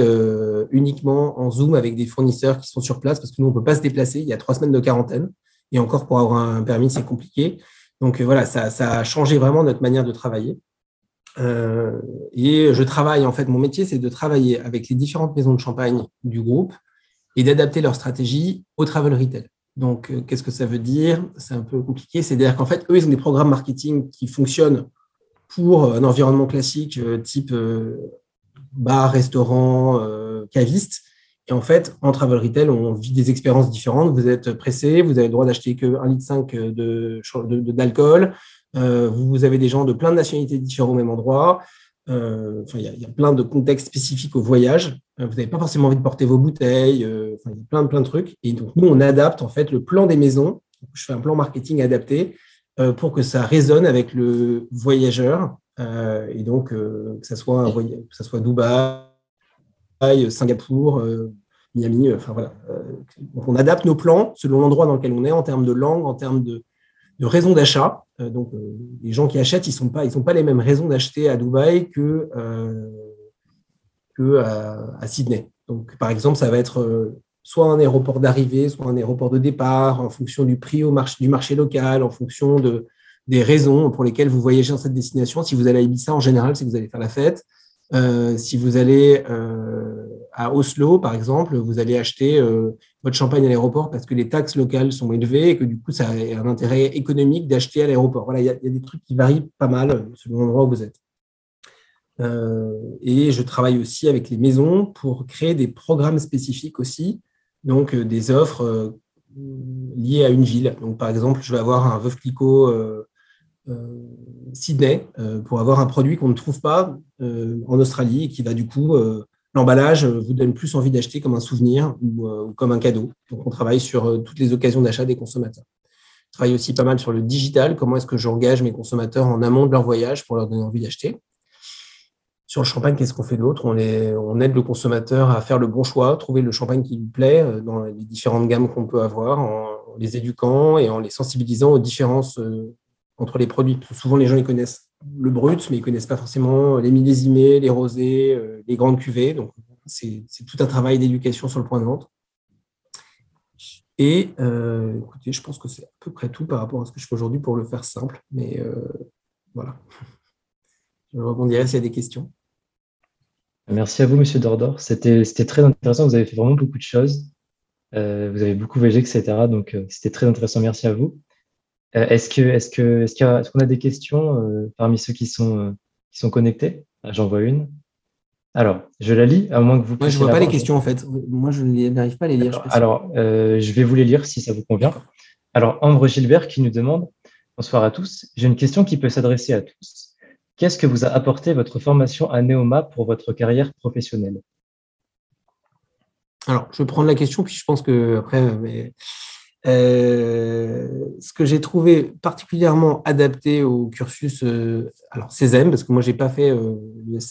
uniquement en Zoom avec des fournisseurs qui sont sur place parce que nous, on ne peut pas se déplacer. Il y a trois semaines de quarantaine. Et encore, pour avoir un permis, c'est compliqué. Donc, voilà, ça, a changé vraiment notre manière de travailler. et je travaille, en fait, mon métier, c'est de travailler avec les différentes maisons de champagne du groupe et d'adapter leur stratégie au travel retail. Donc, euh, qu'est-ce que ça veut dire? C'est un peu compliqué. C'est-à-dire qu'en fait, eux, ils ont des programmes marketing qui fonctionnent pour un environnement classique, euh, type euh, bar, restaurant, caviste. Et en fait, en travel retail, on vit des expériences différentes. Vous êtes pressé, vous avez le droit d'acheter que 1,5 litre d'alcool. Vous avez des gens de plein de nationalités différentes au même endroit. Euh, il y, a plein de contextes spécifiques au voyage. Euh, vous n'avez pas forcément envie de porter vos bouteilles. Euh, il y a plein, plein de trucs. Et donc, nous, on adapte en fait le plan des maisons. Je fais un plan marketing adapté pour que ça résonne avec le voyageur. et donc, que ça soit, ça soit Dubaï, Singapour, Miami. Enfin, voilà. on adapte nos plans selon l'endroit dans lequel on est en termes de langue, en termes de, de raisons d'achat. Euh, donc, euh, les gens qui achètent, ils n'ont pas, pas les mêmes raisons d'acheter à Dubaï que, euh, à, Sydney. Donc, par exemple, ça va être soit un aéroport d'arrivée, soit un aéroport de départ, en fonction du prix du marché local, en fonction de, des raisons pour lesquelles vous voyagez dans cette destination. Si vous allez à Ibiza, en général, c'est que vous allez faire la fête. si vous allez à Oslo, par exemple, vous allez acheter votre champagne à l'aéroport parce que les taxes locales sont élevées et que du coup, ça a un intérêt économique d'acheter à l'aéroport. Voilà, il y, a des trucs qui varient pas mal selon l'endroit où vous êtes. Euh, et je travaille aussi avec les maisons pour créer des programmes spécifiques aussi, donc euh, des offres euh, liées à une ville. Donc, par exemple, je vais avoir un Veuve Clicquot Sydney pour avoir un produit qu'on ne trouve pas en Australie et qui va du coup l'emballage vous donne plus envie d'acheter comme un souvenir ou, comme un cadeau. Donc, on travaille sur toutes les occasions d'achat des consommateurs. On travaille aussi pas mal sur le digital. Comment est-ce que j'engage mes consommateurs en amont de leur voyage pour leur donner envie d'acheter? Sur le champagne, qu'est-ce qu'on fait d'autre? On, aide le consommateur à faire le bon choix, trouver le champagne qui lui plaît dans les différentes gammes qu'on peut avoir, en les éduquant et en les sensibilisant aux différences entre les produits. Souvent, les gens ils connaissent le brut, mais ils ne connaissent pas forcément les millésimés, les rosés, euh, les grandes cuvées. Donc, c'est tout un travail d'éducation sur le point de vente. Et euh, écoutez, je pense que c'est à peu près tout par rapport à ce que je fais aujourd'hui pour le faire simple. Mais euh, voilà. [LAUGHS] Je rebondirai s'il y a des questions. Merci à vous, Monsieur Dordor. C'était très intéressant. Vous avez fait vraiment beaucoup de choses. vous avez beaucoup voyagé, etc. Donc, c'était très intéressant. Merci à vous. Euh, est-ce que est-ce que est-ce qu'on a, des questions euh, parmi ceux qui sont euh, qui sont connectés? Ah, J'en vois une. Alors, je la lis, à moins que vous. Moi, je ne vois pas les questions en fait. Moi, je n'arrive pas à les lire. Alors, je vais vous les lire si ça vous convient. Alors, Ambre Gilbert qui nous demande Bonsoir à tous. J'ai une question qui peut s'adresser à tous. Qu'est-ce que vous a apporté votre formation à Neoma pour votre carrière professionnelle? Alors, je vais prendre la question, puis je pense que après, mais, euh, ce que j'ai trouvé particulièrement adapté au cursus, euh, alors CESEM, parce que moi, j'ai pas fait euh,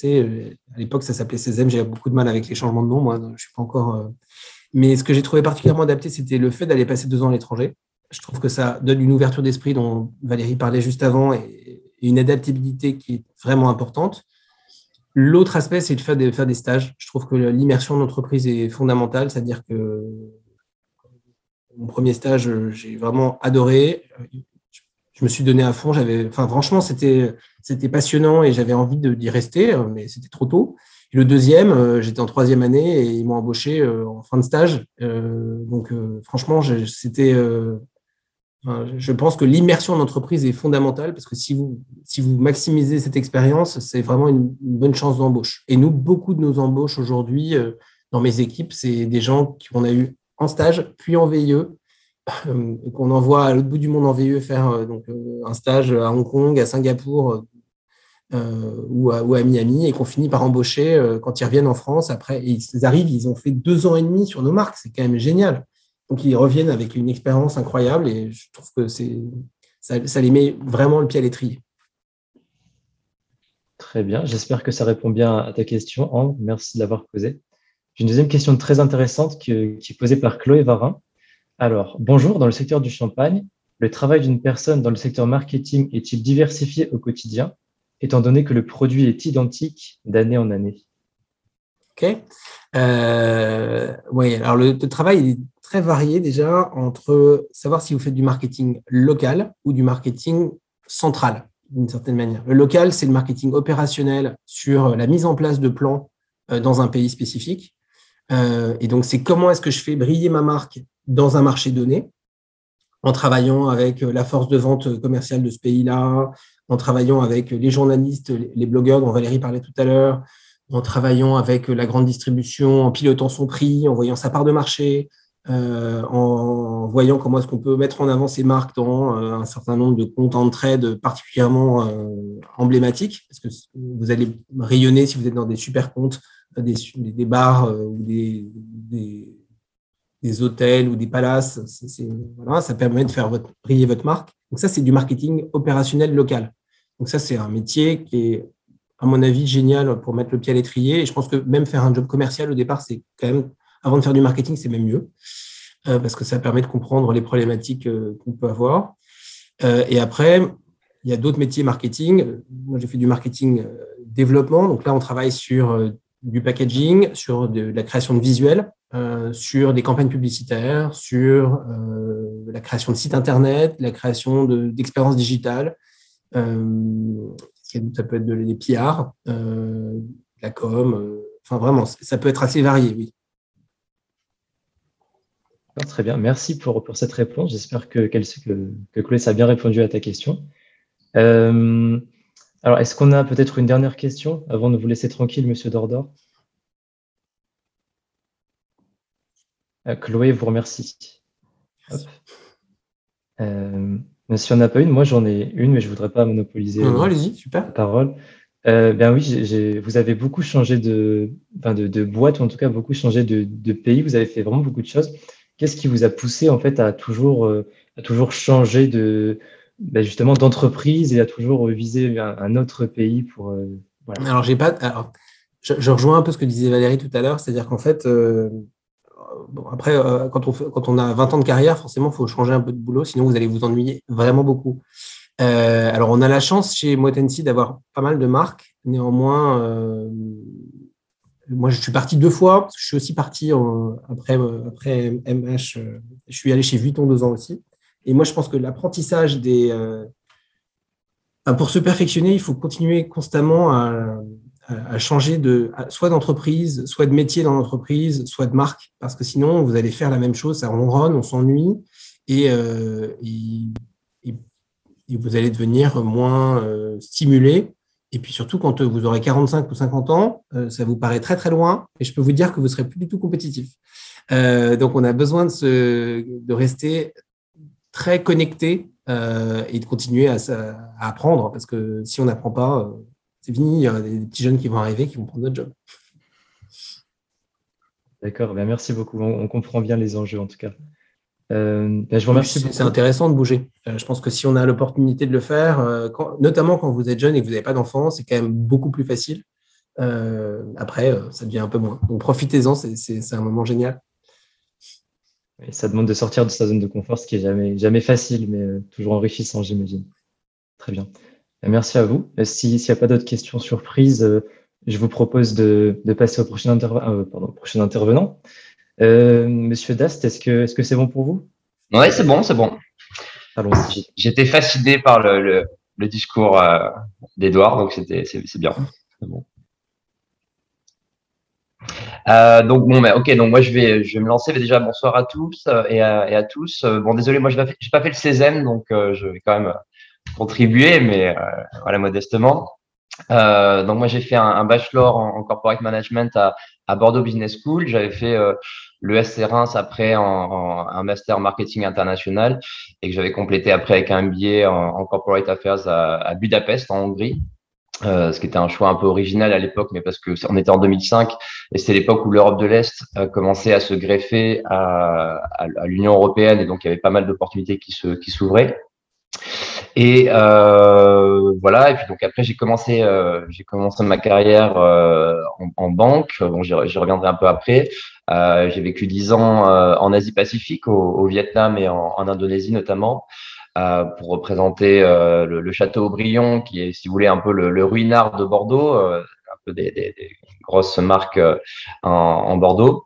euh, à l'époque, ça s'appelait CESEM, j'avais beaucoup de mal avec les changements de nom, moi, je suis pas encore. mais ce que j'ai trouvé particulièrement adapté, c'était le fait d'aller passer deux ans à l'étranger. Je trouve que ça donne une ouverture d'esprit dont Valérie parlait juste avant et, et une adaptabilité qui est vraiment importante. L'autre aspect, c'est de faire des, faire des stages. Je trouve que l'immersion d'entreprise est fondamentale, c'est-à-dire que mon premier stage, j'ai vraiment adoré. Je me suis donné à fond. Enfin, franchement, c'était, passionnant et j'avais envie d'y rester, mais c'était trop tôt. le deuxième, j'étais en troisième année et ils m'ont embauché euh, en fin de stage. Euh, donc, euh, franchement, c'était je pense que l'immersion en entreprise est fondamentale parce que si vous, si vous maximisez cette expérience, c'est vraiment une, bonne chance d'embauche. Et nous, beaucoup de nos embauches aujourd'hui euh, dans mes équipes, c'est des gens qu'on a eu en stage, puis en VIE, euh, qu'on envoie à l'autre bout du monde en VIE faire euh, donc, un stage à Hong Kong, à Singapour ou, à, ou, à, Miami et qu'on finit par embaucher quand ils reviennent en France. Après, ils arrivent, ils ont fait deux ans et demi sur nos marques. C'est quand même génial. Donc, ils reviennent avec une expérience incroyable et je trouve que c'est, ça, ça, les met vraiment le pied à l'étrier. Très bien. J'espère que ça répond bien à ta question, Anne. Merci de l'avoir posée. J'ai une deuxième question très intéressante qui est posée par Chloé Varin. Alors, bonjour, dans le secteur du champagne, le travail d'une personne dans le secteur marketing est-il diversifié au quotidien, étant donné que le produit est identique d'année en année? Ok. Euh, oui, alors le, le, travail est très varié déjà entre savoir si vous faites du marketing local ou du marketing central, d'une certaine manière. Le local, c'est le marketing opérationnel sur la mise en place de plans euh, dans un pays spécifique. Euh, et donc, c'est comment est-ce que je fais briller ma marque dans un marché donné en travaillant avec la force de vente commerciale de ce pays-là, en travaillant avec les journalistes, les blogueurs dont Valérie parlait tout à l'heure, en travaillant avec la grande distribution, en pilotant son prix, en voyant sa part de marché, euh, en voyant comment est-ce qu'on peut mettre en avant ces marques dans euh, un certain nombre de comptes en trade particulièrement euh, emblématiques, parce que vous allez rayonner si vous êtes dans des super comptes, des, bars ou des, des, hôtels ou des palaces. ça permet de faire briller votre marque. Donc ça, c'est du marketing opérationnel local. Donc ça, c'est un métier qui est, à mon avis, génial pour mettre le pied à l'étrier. Et je pense que même faire un job commercial au départ, c'est quand même avant de faire du marketing, c'est même mieux, euh, parce que ça permet de comprendre les problématiques euh, qu'on peut avoir. Euh, et après, il y a d'autres métiers marketing. Moi, j'ai fait du marketing développement. Donc là, on travaille sur du packaging, sur de, la création de visuels, sur des campagnes publicitaires, sur la création de sites internet, la création d'expériences digitales. ça peut être de, des PR, la com. enfin, vraiment, ça peut être assez varié, oui. Très bien, merci pour, pour cette réponse. J'espère que, que, que Chloé a bien répondu à ta question. Euh, alors, est-ce qu'on a peut-être une dernière question avant de vous laisser tranquille, Monsieur Dordor? Euh, Chloé vous remercie. Euh, si on n'a pas une, moi j'en ai une, mais je ne voudrais pas monopoliser super. la parole. Euh, ben oui, vous avez beaucoup changé de, de, de, boîte, ou en tout cas beaucoup changé de, de, pays. Vous avez fait vraiment beaucoup de choses. Qu'est-ce qui vous a poussé en fait à toujours, euh, à toujours changer de, ben, justement d'entreprise et à toujours viser un, autre pays pour euh, Alors j'ai pas. Alors, je, rejoins un peu ce que disait Valérie tout à l'heure, c'est-à-dire qu'en fait, euh, bon, après quand on quand on a 20 ans de carrière, forcément, il faut changer un peu de boulot, sinon vous allez vous ennuyer vraiment beaucoup. alors on a la chance chez Motensi d'avoir pas mal de marques. Néanmoins, moi, je suis parti deux fois. je suis aussi parti après, après MH. Euh, je suis allé chez Vuitton deux ans aussi. Et moi, je pense que l'apprentissage des. Euh, pour se perfectionner, il faut continuer constamment à, changer de soit d'entreprise, soit de métier dans l'entreprise, soit de marque, parce que sinon, vous allez faire la même chose, ça ronronne, on s'ennuie, et, euh, vous allez devenir moins stimulé et puis surtout, quand vous aurez 45 ou 50 ans, euh, ça vous paraît très très loin et je peux vous dire que vous serez plus du tout compétitif. Euh, donc, on a besoin de, rester très connecté euh, et de continuer à, à, apprendre parce que si on n'apprend pas, c'est fini. Il y a des petits jeunes qui vont arriver qui vont prendre notre job. D'accord, ben, merci beaucoup. On, comprend bien les enjeux en tout cas. Euh, ben, je vous remercie. C'est intéressant de bouger. je pense que si on a l'opportunité de le faire, notamment quand vous êtes jeune et que vous n'avez pas d'enfants, c'est quand même beaucoup plus facile. après, ça devient un peu moins. Donc profitez-en, c'est un moment génial. Et ça demande de sortir de sa zone de confort, ce qui est jamais, jamais facile, mais toujours enrichissant, j'imagine. Très bien. Merci à vous. S'il n'y a pas d'autres questions surprises, euh, je vous propose de, passer au prochain, euh, prochain intervenant. Euh, Monsieur Dast, est-ce que c'est -ce c'est bon pour vous? Oui, c'est bon, c'est bon. J'étais fasciné par le, discours d'Edouard, donc c'est bien. Bon. donc bon, mais ok, donc moi je vais, je vais me lancer. Mais déjà bonsoir à tous et à, tous. Bon, désolé, moi je n'ai pas fait le 16e, donc je vais quand même contribuer, mais euh, voilà, modestement. Euh, donc moi j'ai fait un, bachelor en, corporate management à, à Bordeaux Business School. J'avais fait euh, le SC Reims après en, un master marketing international et que j'avais complété après avec un billet en, corporate affairs à, Budapest en Hongrie. Euh, ce qui était un choix un peu original à l'époque, mais parce que on était en 2005 et c'est l'époque où l'Europe de l'Est commençait à se greffer à, l'Union européenne et donc il y avait pas mal d'opportunités qui qui s'ouvraient. Et euh, voilà. Et puis donc après j'ai commencé euh, j'ai commencé ma carrière euh, en, banque. Bon, j'y reviendrai un peu après. Euh, j'ai vécu dix ans euh, en Asie Pacifique, au, au Vietnam et en, en Indonésie notamment. pour représenter le, le, château Aubryon, qui est, si vous voulez, un peu le, le ruinard de Bordeaux, un peu des, des, des grosses marques en, en, Bordeaux.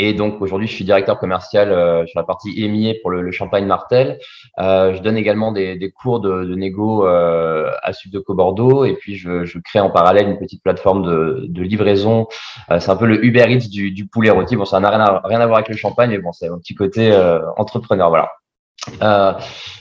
Euh, et donc aujourd'hui, je suis directeur commercial euh, sur la partie émier pour le, Champagne Martel. Euh, je donne également des, des cours de, de négo euh, à Subdeco Bordeaux. Et puis je, je, crée en parallèle une petite plateforme de, de livraison. Euh, c'est un peu le Uber Eats du, du poulet rôti. Bon, ça n'a rien à, rien à voir avec le champagne, mais bon, c'est un petit côté euh, entrepreneur. Voilà. Euh,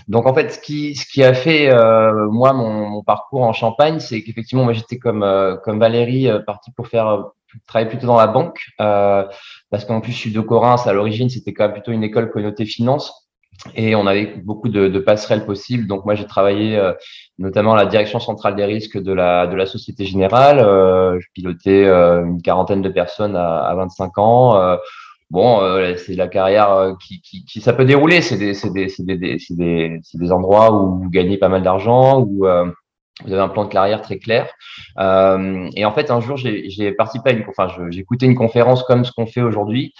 donc en fait, ce qui, ce qui a fait euh, moi mon, mon, parcours en Champagne, c'est qu'effectivement moi j'étais comme comme Valérie parti pour faire travailler plutôt dans la banque, euh, parce qu'en plus, je suis de Corinth, à l'origine, c'était quand même plutôt une école connotée finance. Et on avait beaucoup de, passerelles possibles. Donc moi, j'ai travaillé euh, notamment à la direction centrale des risques de la, Société Générale. Euh, je pilotais euh, une quarantaine de personnes à, à 25 ans. Euh, bon, c'est la carrière qui, qui, qui, ça peut dérouler. C'est des, endroits où vous gagnez pas mal d'argent, où vous avez un plan de carrière très clair. Euh, et en fait, un jour, j'ai participé à une, enfin, écouté une conférence comme ce qu'on fait aujourd'hui,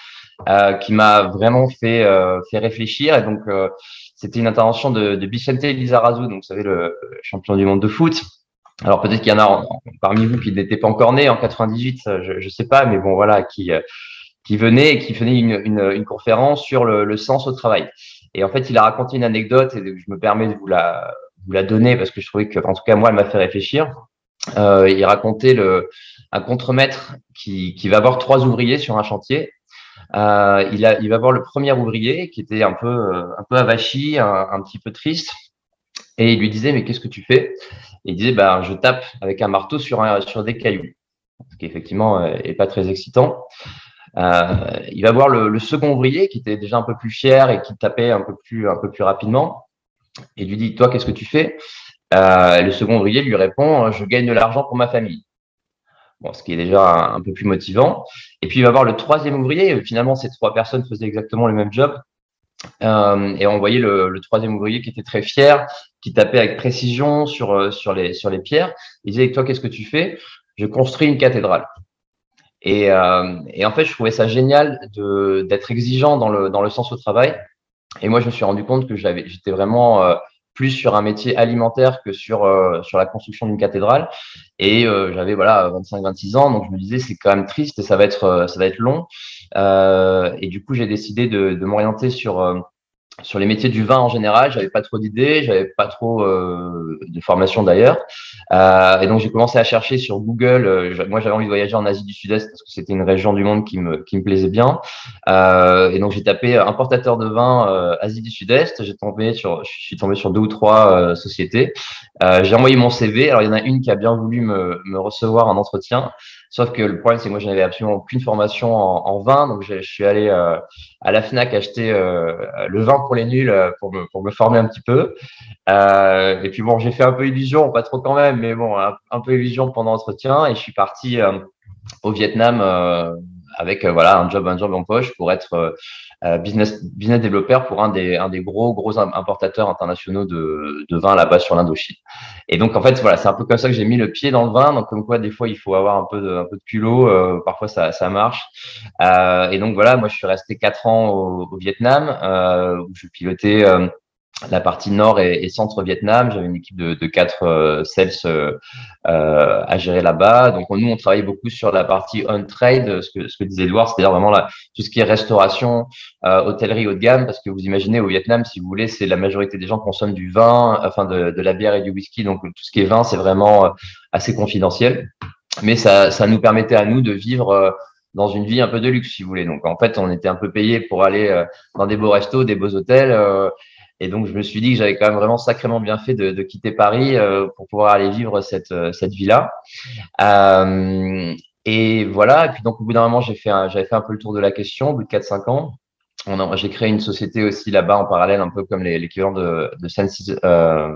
euh, qui m'a vraiment fait euh, fait réfléchir. Et donc, euh, c'était une intervention de, de Vicente Lizarazu, donc vous savez le champion du monde de foot. Alors peut-être qu'il y en a parmi vous qui n'étaient pas encore nés en 98, je ne sais pas, mais bon voilà, qui qui venait et qui faisait une, une, une conférence sur le, le, sens au travail. Et en fait, il a raconté une anecdote et je me permets de vous la vous la donner parce que je trouvais que, en tout cas, moi, elle m'a fait réfléchir. Euh, il racontait un contremaître qui, qui va avoir trois ouvriers sur un chantier. Euh, il, a, il va voir le premier ouvrier qui était un peu, un peu avachi, un, petit peu triste. Et il lui disait, mais qu'est-ce que tu fais? Il disait, bah, je tape avec un marteau sur, un, sur des cailloux. Ce qui effectivement euh, est pas très excitant. Euh, il va voir le, le, second ouvrier qui était déjà un peu plus fier et qui tapait un peu plus, un peu plus rapidement et lui dit Toi, qu'est-ce que tu fais? Euh, Le second ouvrier lui répond Je gagne de l'argent pour ma famille. Ce qui est déjà un, peu plus motivant. Et puis il va voir le troisième ouvrier. Finalement, ces trois personnes faisaient exactement le même job. Euh, et on voyait le, troisième ouvrier qui était très fier, qui tapait avec précision sur, euh, les, pierres. Il disait Toi, qu'est-ce que tu fais? Je construis une cathédrale. Et, euh, et, en fait, je trouvais ça génial d'être exigeant dans le, dans le sens au travail et moi, je me suis rendu compte que j'étais vraiment euh, plus sur un métier alimentaire que sur euh, sur la construction d'une cathédrale. Et euh, j'avais voilà 25-26 ans, donc je me disais c'est quand même triste et ça va être ça va être long. et du coup, j'ai décidé de m'orienter sur sur les métiers du vin en général, j'avais pas trop d'idées, j'avais pas trop euh, de formation d'ailleurs, euh, et donc j'ai commencé à chercher sur Google. Euh, moi, j'avais envie de voyager en Asie du Sud-Est parce que c'était une région du monde qui me qui me plaisait bien, euh, et donc j'ai tapé importateur de vin euh, Asie du Sud-Est. J'ai tombé sur, je suis tombé sur deux ou trois euh, sociétés. j'ai envoyé mon CV. Alors il y en a une qui a bien voulu me me recevoir en entretien. Sauf que le problème, c'est que moi, je n'avais absolument aucune formation en, en vin. Donc, je, suis allé euh, à la FNAC acheter euh, le vin pour les nuls euh, pour, me, pour me former un petit peu. Euh, et puis, bon, j'ai fait un peu illusion, pas trop quand même, mais bon, un, peu illusion pendant l'entretien. Et je suis parti au Vietnam avec voilà un job un job en poche pour être business business développeur pour un des un des gros gros importateurs internationaux de, de vin là-bas sur l'Indochine. Et donc en fait voilà c'est un peu comme ça que j'ai mis le pied dans le vin. Donc comme quoi des fois il faut avoir un peu de un peu de culot, parfois ça ça marche. et donc voilà moi je suis resté quatre ans au, au Vietnam où je pilotais la partie nord et, centre Vietnam. J'avais une équipe de, de quatre euh, sales euh, euh, à gérer là-bas. Donc nous, on travaille beaucoup sur la partie on-trade, ce que, ce que disait Edouard, c'est-à-dire vraiment là, tout ce qui est restauration, hôtellerie haut de gamme, parce que vous imaginez au Vietnam, si vous voulez, c'est la majorité des gens consomment du vin, enfin de, de la bière et du whisky. Donc tout ce qui est vin, c'est vraiment assez confidentiel. Mais ça, ça nous permettait à nous de vivre dans une vie un peu de luxe, si vous voulez. Donc en fait, on était un peu payé pour aller dans des beaux restos, des beaux hôtels. Et donc, je me suis dit que j'avais quand même vraiment sacrément bien fait de, de quitter Paris euh, pour pouvoir aller vivre cette, euh, cette vie-là. Euh, et voilà. Et puis, donc, au bout d'un moment, j'ai fait, j'avais fait un peu le tour de la question, au bout de 4-5 ans. J'ai créé une société aussi là-bas en parallèle, un peu comme l'équivalent de, de Sense, euh,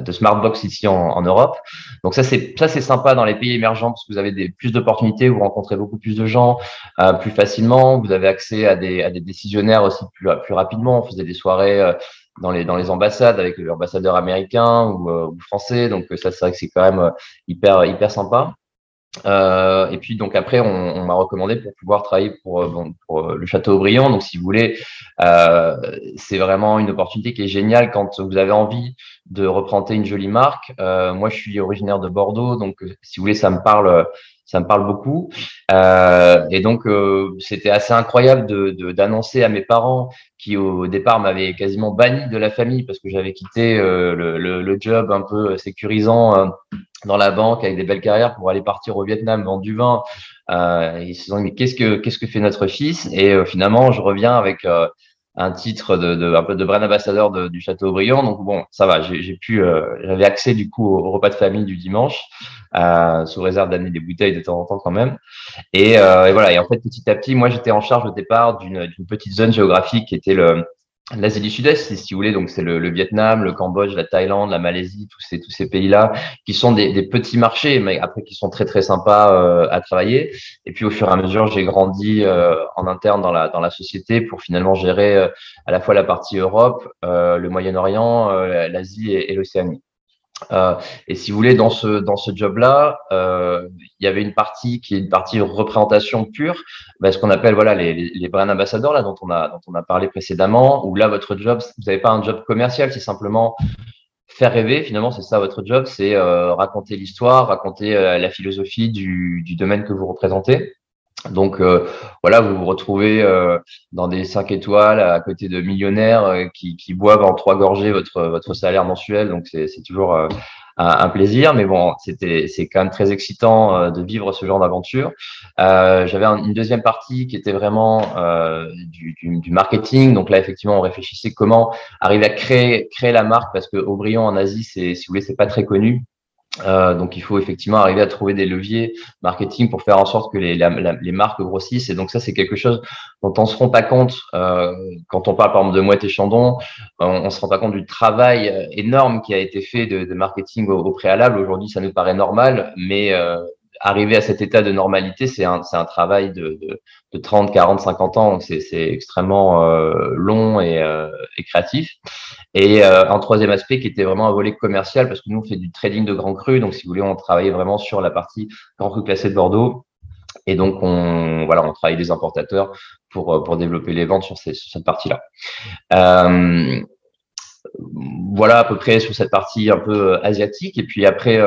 de Smartbox ici en, en, Europe. Donc ça c'est ça c'est sympa dans les pays émergents parce que vous avez des, plus d'opportunités, vous rencontrez beaucoup plus de gens euh, plus facilement, vous avez accès à des, à des décisionnaires aussi plus, plus rapidement. On faisait des soirées euh, dans les dans les ambassades avec l'ambassadeur américain ou, ou, français. Donc ça c'est vrai que c'est quand même hyper hyper sympa. Euh, et puis donc après, on, m'a recommandé pour pouvoir travailler pour, euh, bon, pour le Château Aubryon. Donc si vous voulez, euh, c'est vraiment une opportunité qui est géniale quand vous avez envie de représenter une jolie marque. Euh, moi, je suis originaire de Bordeaux, donc si vous voulez, ça me parle, ça me parle beaucoup. Euh, et donc c'était assez incroyable d'annoncer à mes parents qui au départ m'avaient quasiment banni de la famille parce que j'avais quitté le, le, le, job un peu sécurisant dans la banque avec des belles carrières pour aller partir au Vietnam vendre du vin. Euh, ils se sont dit mais qu'est-ce que qu'est-ce que fait notre fils? Et euh, finalement, je reviens avec euh, un titre de, de, un peu de brand ambassadeur de, du Château Brillant. Donc bon, ça va. J'ai pu, euh, j'avais accès du coup au, repas de famille du dimanche, sous réserve d'amener des bouteilles de temps en temps quand même. Et, et voilà. Et en fait, petit à petit, moi, j'étais en charge au départ d'une petite zone géographique qui était le L'Asie du Sud-Est, si vous voulez, donc c'est le, le, Vietnam, le Cambodge, la Thaïlande, la Malaisie, tous ces tous ces pays-là, qui sont des, petits marchés, mais après qui sont très très sympas euh, à travailler. Et puis au fur et à mesure, j'ai grandi euh, en interne dans la dans la société pour finalement gérer euh, à la fois la partie Europe, le Moyen-Orient, l'Asie et, et l'Océanie. Euh, et si vous voulez, dans ce dans ce job-là, euh, il y avait une partie qui est une partie représentation pure, ben, ce qu'on appelle voilà les, les, brand ambassadeurs là dont on a dont on a parlé précédemment. Où là, votre job, vous n'avez pas un job commercial, c'est simplement faire rêver. Finalement, c'est ça votre job, c'est euh, raconter l'histoire, raconter euh, la philosophie du, du domaine que vous représentez. Donc euh, voilà, vous vous retrouvez euh, dans des 5 étoiles à côté de millionnaires euh, qui, qui, boivent en trois gorgées votre, votre salaire mensuel. Donc c'est toujours un, un, plaisir. Mais bon, c'était c'est quand même très excitant de vivre ce genre d'aventure. J'avais une deuxième partie qui était vraiment du, du, du, marketing. Donc là, effectivement, on réfléchissait comment arriver à créer créer la marque parce que Aubryon en Asie, c'est si vous voulez, c'est pas très connu. Euh, donc, il faut effectivement arriver à trouver des leviers marketing pour faire en sorte que les, les marques grossissent. Et donc, ça, c'est quelque chose dont on se rend pas compte euh, quand on parle, par exemple, de Mouette et Chandon. On, on se rend pas compte du travail euh, énorme qui a été fait de, de marketing au, au préalable. Aujourd'hui, ça nous paraît normal, mais euh, arriver à cet état de normalité, c'est un, un travail de, de, de, 30, 40, 50 ans. C'est extrêmement euh, long et, euh, et, créatif. Et euh, un troisième aspect qui était vraiment un volet commercial, parce que nous, on fait du trading de grands crus. Donc, si vous voulez, on travaillait vraiment sur la partie grand cru classé de Bordeaux. Et donc, on, voilà, on travaille des importateurs pour, euh, pour développer les ventes sur, ces, sur cette partie-là. Euh, voilà à peu près sur cette partie un peu euh, asiatique. Et puis après,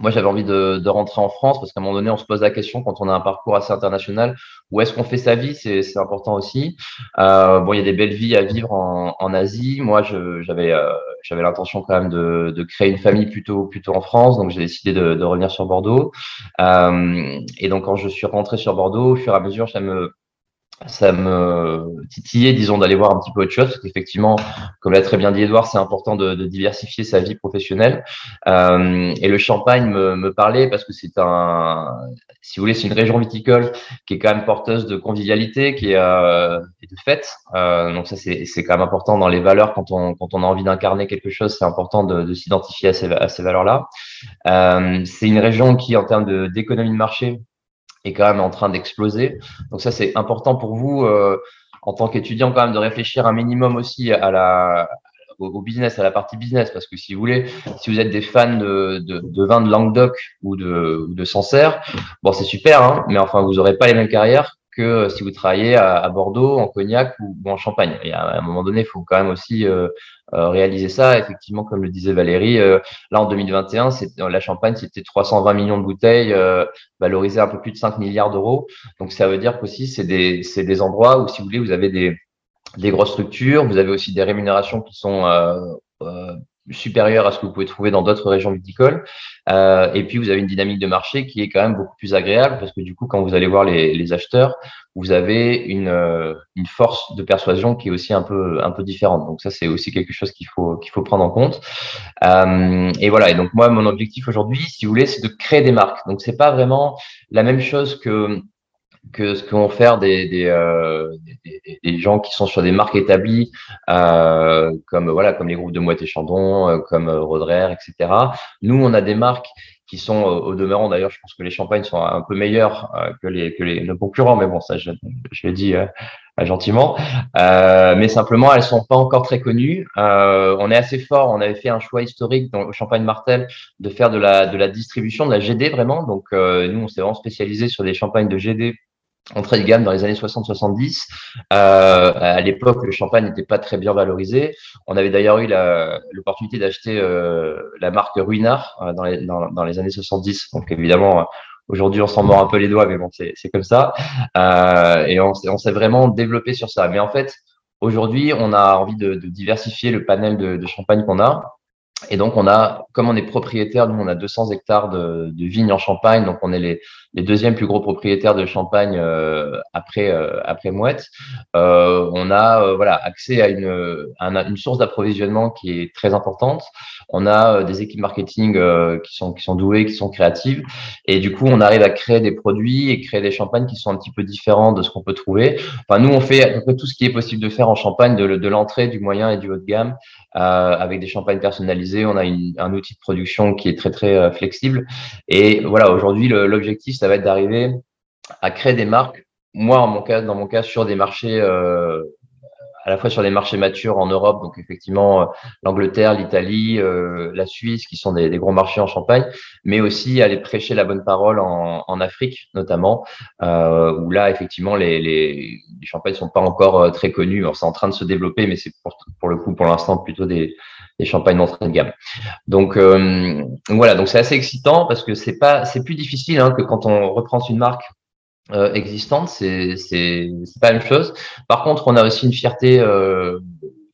moi, j'avais envie de, de, rentrer en France parce qu'à un moment donné, on se pose la question quand on a un parcours assez international, où est-ce qu'on fait sa vie? C'est important aussi. Euh, bon, il y a des belles vies à vivre en, en Asie. Moi, j'avais euh, j'avais l'intention quand même de, de, créer une famille plutôt plutôt en France, donc j'ai décidé de, de, revenir sur Bordeaux. Euh, et donc, quand je suis rentré sur Bordeaux, au fur et à mesure, ça me ça me titillait, disons, d'aller voir un petit peu autre chose, parce qu'effectivement, comme l'a très bien dit Edouard, c'est important de, diversifier sa vie professionnelle. Euh, et le Champagne me, me parlait parce que c'est un, si vous voulez, c'est une région viticole qui est quand même porteuse de convivialité, qui est euh, et de fête. Euh, donc ça, c'est quand même important dans les valeurs quand on quand on a envie d'incarner quelque chose, c'est important de, de s'identifier à ces, à ces valeurs-là. Euh, c'est une région qui, en termes d'économie de marché, est quand même en train d'exploser. Donc ça, c'est important pour vous en tant qu'étudiant quand même de réfléchir un minimum aussi à la, au, business, à la partie business, parce que si vous voulez, si vous êtes des fans de, de, de vin de Languedoc ou de, de Sancerre, bon, c'est super, hein, mais enfin, vous n'aurez pas les mêmes carrières que si vous travaillez à, Bordeaux, en Cognac ou, en Champagne. Et à un moment donné, il faut quand même aussi euh, euh, réaliser ça. Effectivement, comme le disait Valérie, euh, là en 2021, la Champagne, c'était 320 millions de bouteilles, valorisées à un peu plus de 5 milliards d'euros. Donc ça veut dire qu'aussi, c'est des, des endroits où, si vous voulez, vous avez des, des grosses structures, vous avez aussi des rémunérations qui sont supérieur à ce que vous pouvez trouver dans d'autres régions viticoles. Euh, et puis, vous avez une dynamique de marché qui est quand même beaucoup plus agréable parce que du coup, quand vous allez voir les, les acheteurs, vous avez une, euh, une, force de persuasion qui est aussi un peu, un peu différente. Donc ça, c'est aussi quelque chose qu'il faut, qu'il faut prendre en compte. Euh, et voilà. Et donc moi, mon objectif aujourd'hui, si vous voulez, c'est de créer des marques. Donc c'est pas vraiment la même chose que que ce que vont faire des, des, euh, des, des, gens qui sont sur des marques établies, euh, comme voilà, comme les groupes de Moët et Chandon, euh, comme euh, Roderer, etc. Nous, on a des marques qui sont au demeurant. D'ailleurs, je pense que les champagnes sont un peu meilleurs que les que les nos concurrents, mais bon, ça, je, je le dis gentiment. mais simplement, elles sont pas encore très connues. on est assez fort. On avait fait un choix historique dans, au Champagne Martel de faire de la de la distribution, de la GD vraiment. Donc, nous, on s'est vraiment spécialisé sur des champagnes de GD entrée de gamme dans les années 60-70. Euh, à l'époque, le champagne n'était pas très bien valorisé. On avait d'ailleurs eu l'opportunité d'acheter euh, la marque Ruinard euh, dans, les, années 70. Donc évidemment, aujourd'hui, on s'en mord un peu les doigts, mais bon, c'est comme ça. Euh, et on, s'est vraiment développé sur ça. Mais en fait, aujourd'hui, on a envie de, diversifier le panel de, de champagne qu'on a. Et donc, on a, comme on est propriétaire, nous, on a 200 hectares de, de vignes en Champagne, donc on est les, les deuxièmes plus gros propriétaires de Champagne euh, après euh, après Mouette. Euh, on a voilà accès à une, une source d'approvisionnement qui est très importante. On a des équipes marketing qui sont qui sont douées, qui sont créatives, et du coup, on arrive à créer des produits et créer des champagnes qui sont un petit peu différents de ce qu'on peut trouver. Enfin, nous, on fait peu tout ce qui est possible de faire en Champagne, de l'entrée, du moyen et du haut de gamme, avec des champagnes personnalisées. On a une, un outil de production qui est très très flexible. Et voilà, aujourd'hui, l'objectif, ça va être d'arriver à créer des marques. Moi, en mon cas, dans mon cas, sur des marchés, euh, à la fois sur des marchés matures en Europe, donc effectivement euh, l'Angleterre, l'Italie, euh, la Suisse, qui sont des, gros marchés en Champagne, mais aussi aller prêcher la bonne parole en, Afrique, notamment, où là, effectivement, les, les, les champagnes sont pas encore très connus. c'est en train de se développer, mais c'est pour, le coup, pour l'instant, plutôt des, des champagnes d'entrée de gamme. Donc euh, voilà, donc c'est assez excitant parce que c'est pas, c'est plus difficile hein, que quand on reprend une marque euh, existante, c'est c'est c'est pas la même chose. Par contre, on a aussi une fierté. Euh,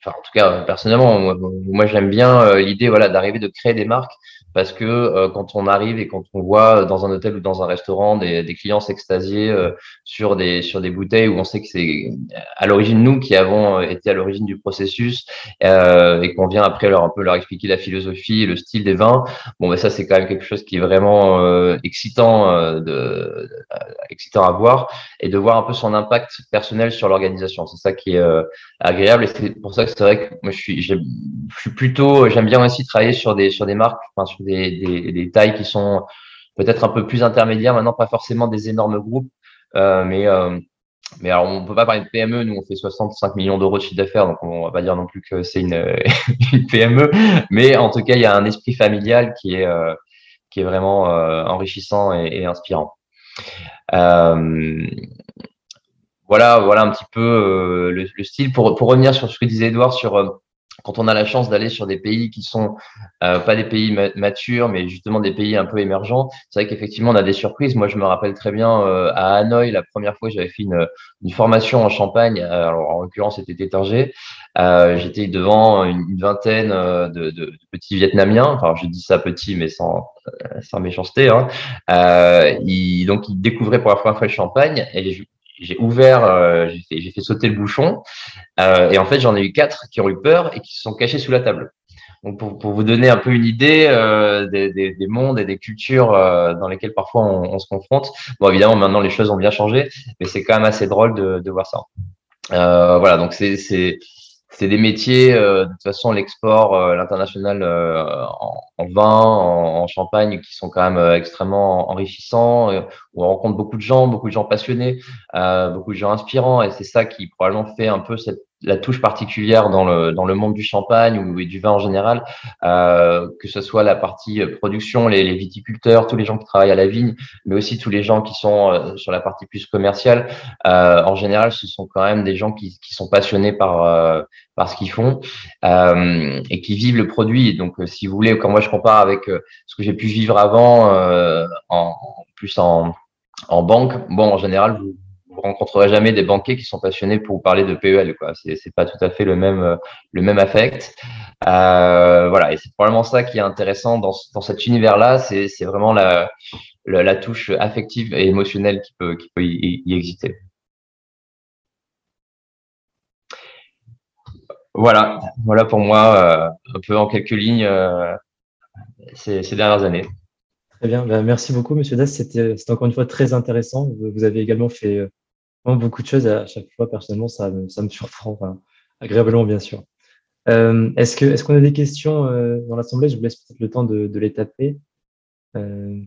enfin, en tout cas, personnellement, moi, moi j'aime bien euh, l'idée, voilà, d'arriver de créer des marques parce que euh, quand on arrive et quand on voit dans un hôtel ou dans un restaurant des, des clients s'extasier euh, sur des sur des bouteilles où on sait que c'est à l'origine nous qui avons euh, été à l'origine du processus et qu'on vient après leur un peu leur expliquer la philosophie et le style des vins bon ben ça c'est quand même quelque chose qui est vraiment excitant de excitant à voir et de voir un peu son impact personnel sur l'organisation. C'est ça qui est agréable et c'est pour ça que c'est vrai que moi je suis je suis plutôt j'aime bien aussi travailler sur des sur des marques enfin, sur des, des, tailles qui sont peut-être un peu plus intermédiaires, maintenant pas forcément des énormes groupes, euh, mais euh, mais alors, on peut pas parler de PME. Nous, on fait 65 millions d'euros de chiffre d'affaires, donc on va pas dire non plus que c'est une, [LAUGHS] une, PME. Mais en tout cas, il y a un esprit familial qui est, euh, qui est vraiment enrichissant et, inspirant. Euh, voilà, voilà un petit peu le, le, style. Pour, pour revenir sur ce que disait Edouard sur quand on a la chance d'aller sur des pays qui sont euh, pas des pays matures, mais justement des pays un peu émergents, c'est vrai qu'effectivement on a des surprises. Moi, je me rappelle très bien euh, à Hanoï, la première fois j'avais fait une, une, formation en Champagne. Euh, alors en l'occurrence c'était Tétinger. Euh, J'étais devant une, vingtaine de, de, de, petits Vietnamiens. Enfin, je dis ça petit, mais sans sans méchanceté. Hein. Ils, donc ils découvraient pour la première fois le Champagne et j'ai ouvert, euh, j'ai fait, sauter le bouchon, euh, et en fait j'en ai eu quatre qui ont eu peur et qui se sont cachés sous la table. Donc pour, pour vous donner un peu une idée euh, des, des, des, mondes et des cultures euh, dans lesquelles parfois on, on, se confronte. Bon évidemment maintenant les choses ont bien changé, mais c'est quand même assez drôle de, de voir ça. Euh, voilà donc c'est c'est des métiers, euh, de toute façon, l'export, euh, l'international euh, en, vin, en, champagne, qui sont quand même extrêmement enrichissants, où on rencontre beaucoup de gens, beaucoup de gens passionnés, beaucoup de gens inspirants, et c'est ça qui probablement fait un peu cette la touche particulière dans le, dans le monde du champagne ou du vin en général, euh, que ce soit la partie production, les, les, viticulteurs, tous les gens qui travaillent à la vigne, mais aussi tous les gens qui sont euh, sur la partie plus commerciale. Euh, en général, ce sont quand même des gens qui, qui sont passionnés par, euh, par ce qu'ils font euh, et qui vivent le produit. Donc, euh, si vous voulez, quand moi je compare avec ce que j'ai pu vivre avant, en plus en, en banque, bon, en général, vous, vous rencontrerez jamais des banquiers qui sont passionnés pour vous parler de PEL. Quoi. C'est, pas tout à fait le même, le même affect. Euh, voilà, et c'est probablement ça qui est intéressant dans, dans cet univers-là. C'est, c'est vraiment la, la, touche affective et émotionnelle qui peut, qui peut y, exister. Voilà, voilà pour moi, euh, un peu en quelques lignes, euh, ces, ces dernières années. Très bien, ben, merci beaucoup, Monsieur Das. C'était, c'était encore une fois très intéressant. Vous avez également fait beaucoup de choses à chaque fois. Personnellement, ça me, ça me surprend, agréablement, bien sûr. Euh, est-ce est-ce qu'on a des questions euh, dans l'assemblée? Je vous laisse peut-être le temps de, les taper. Euh...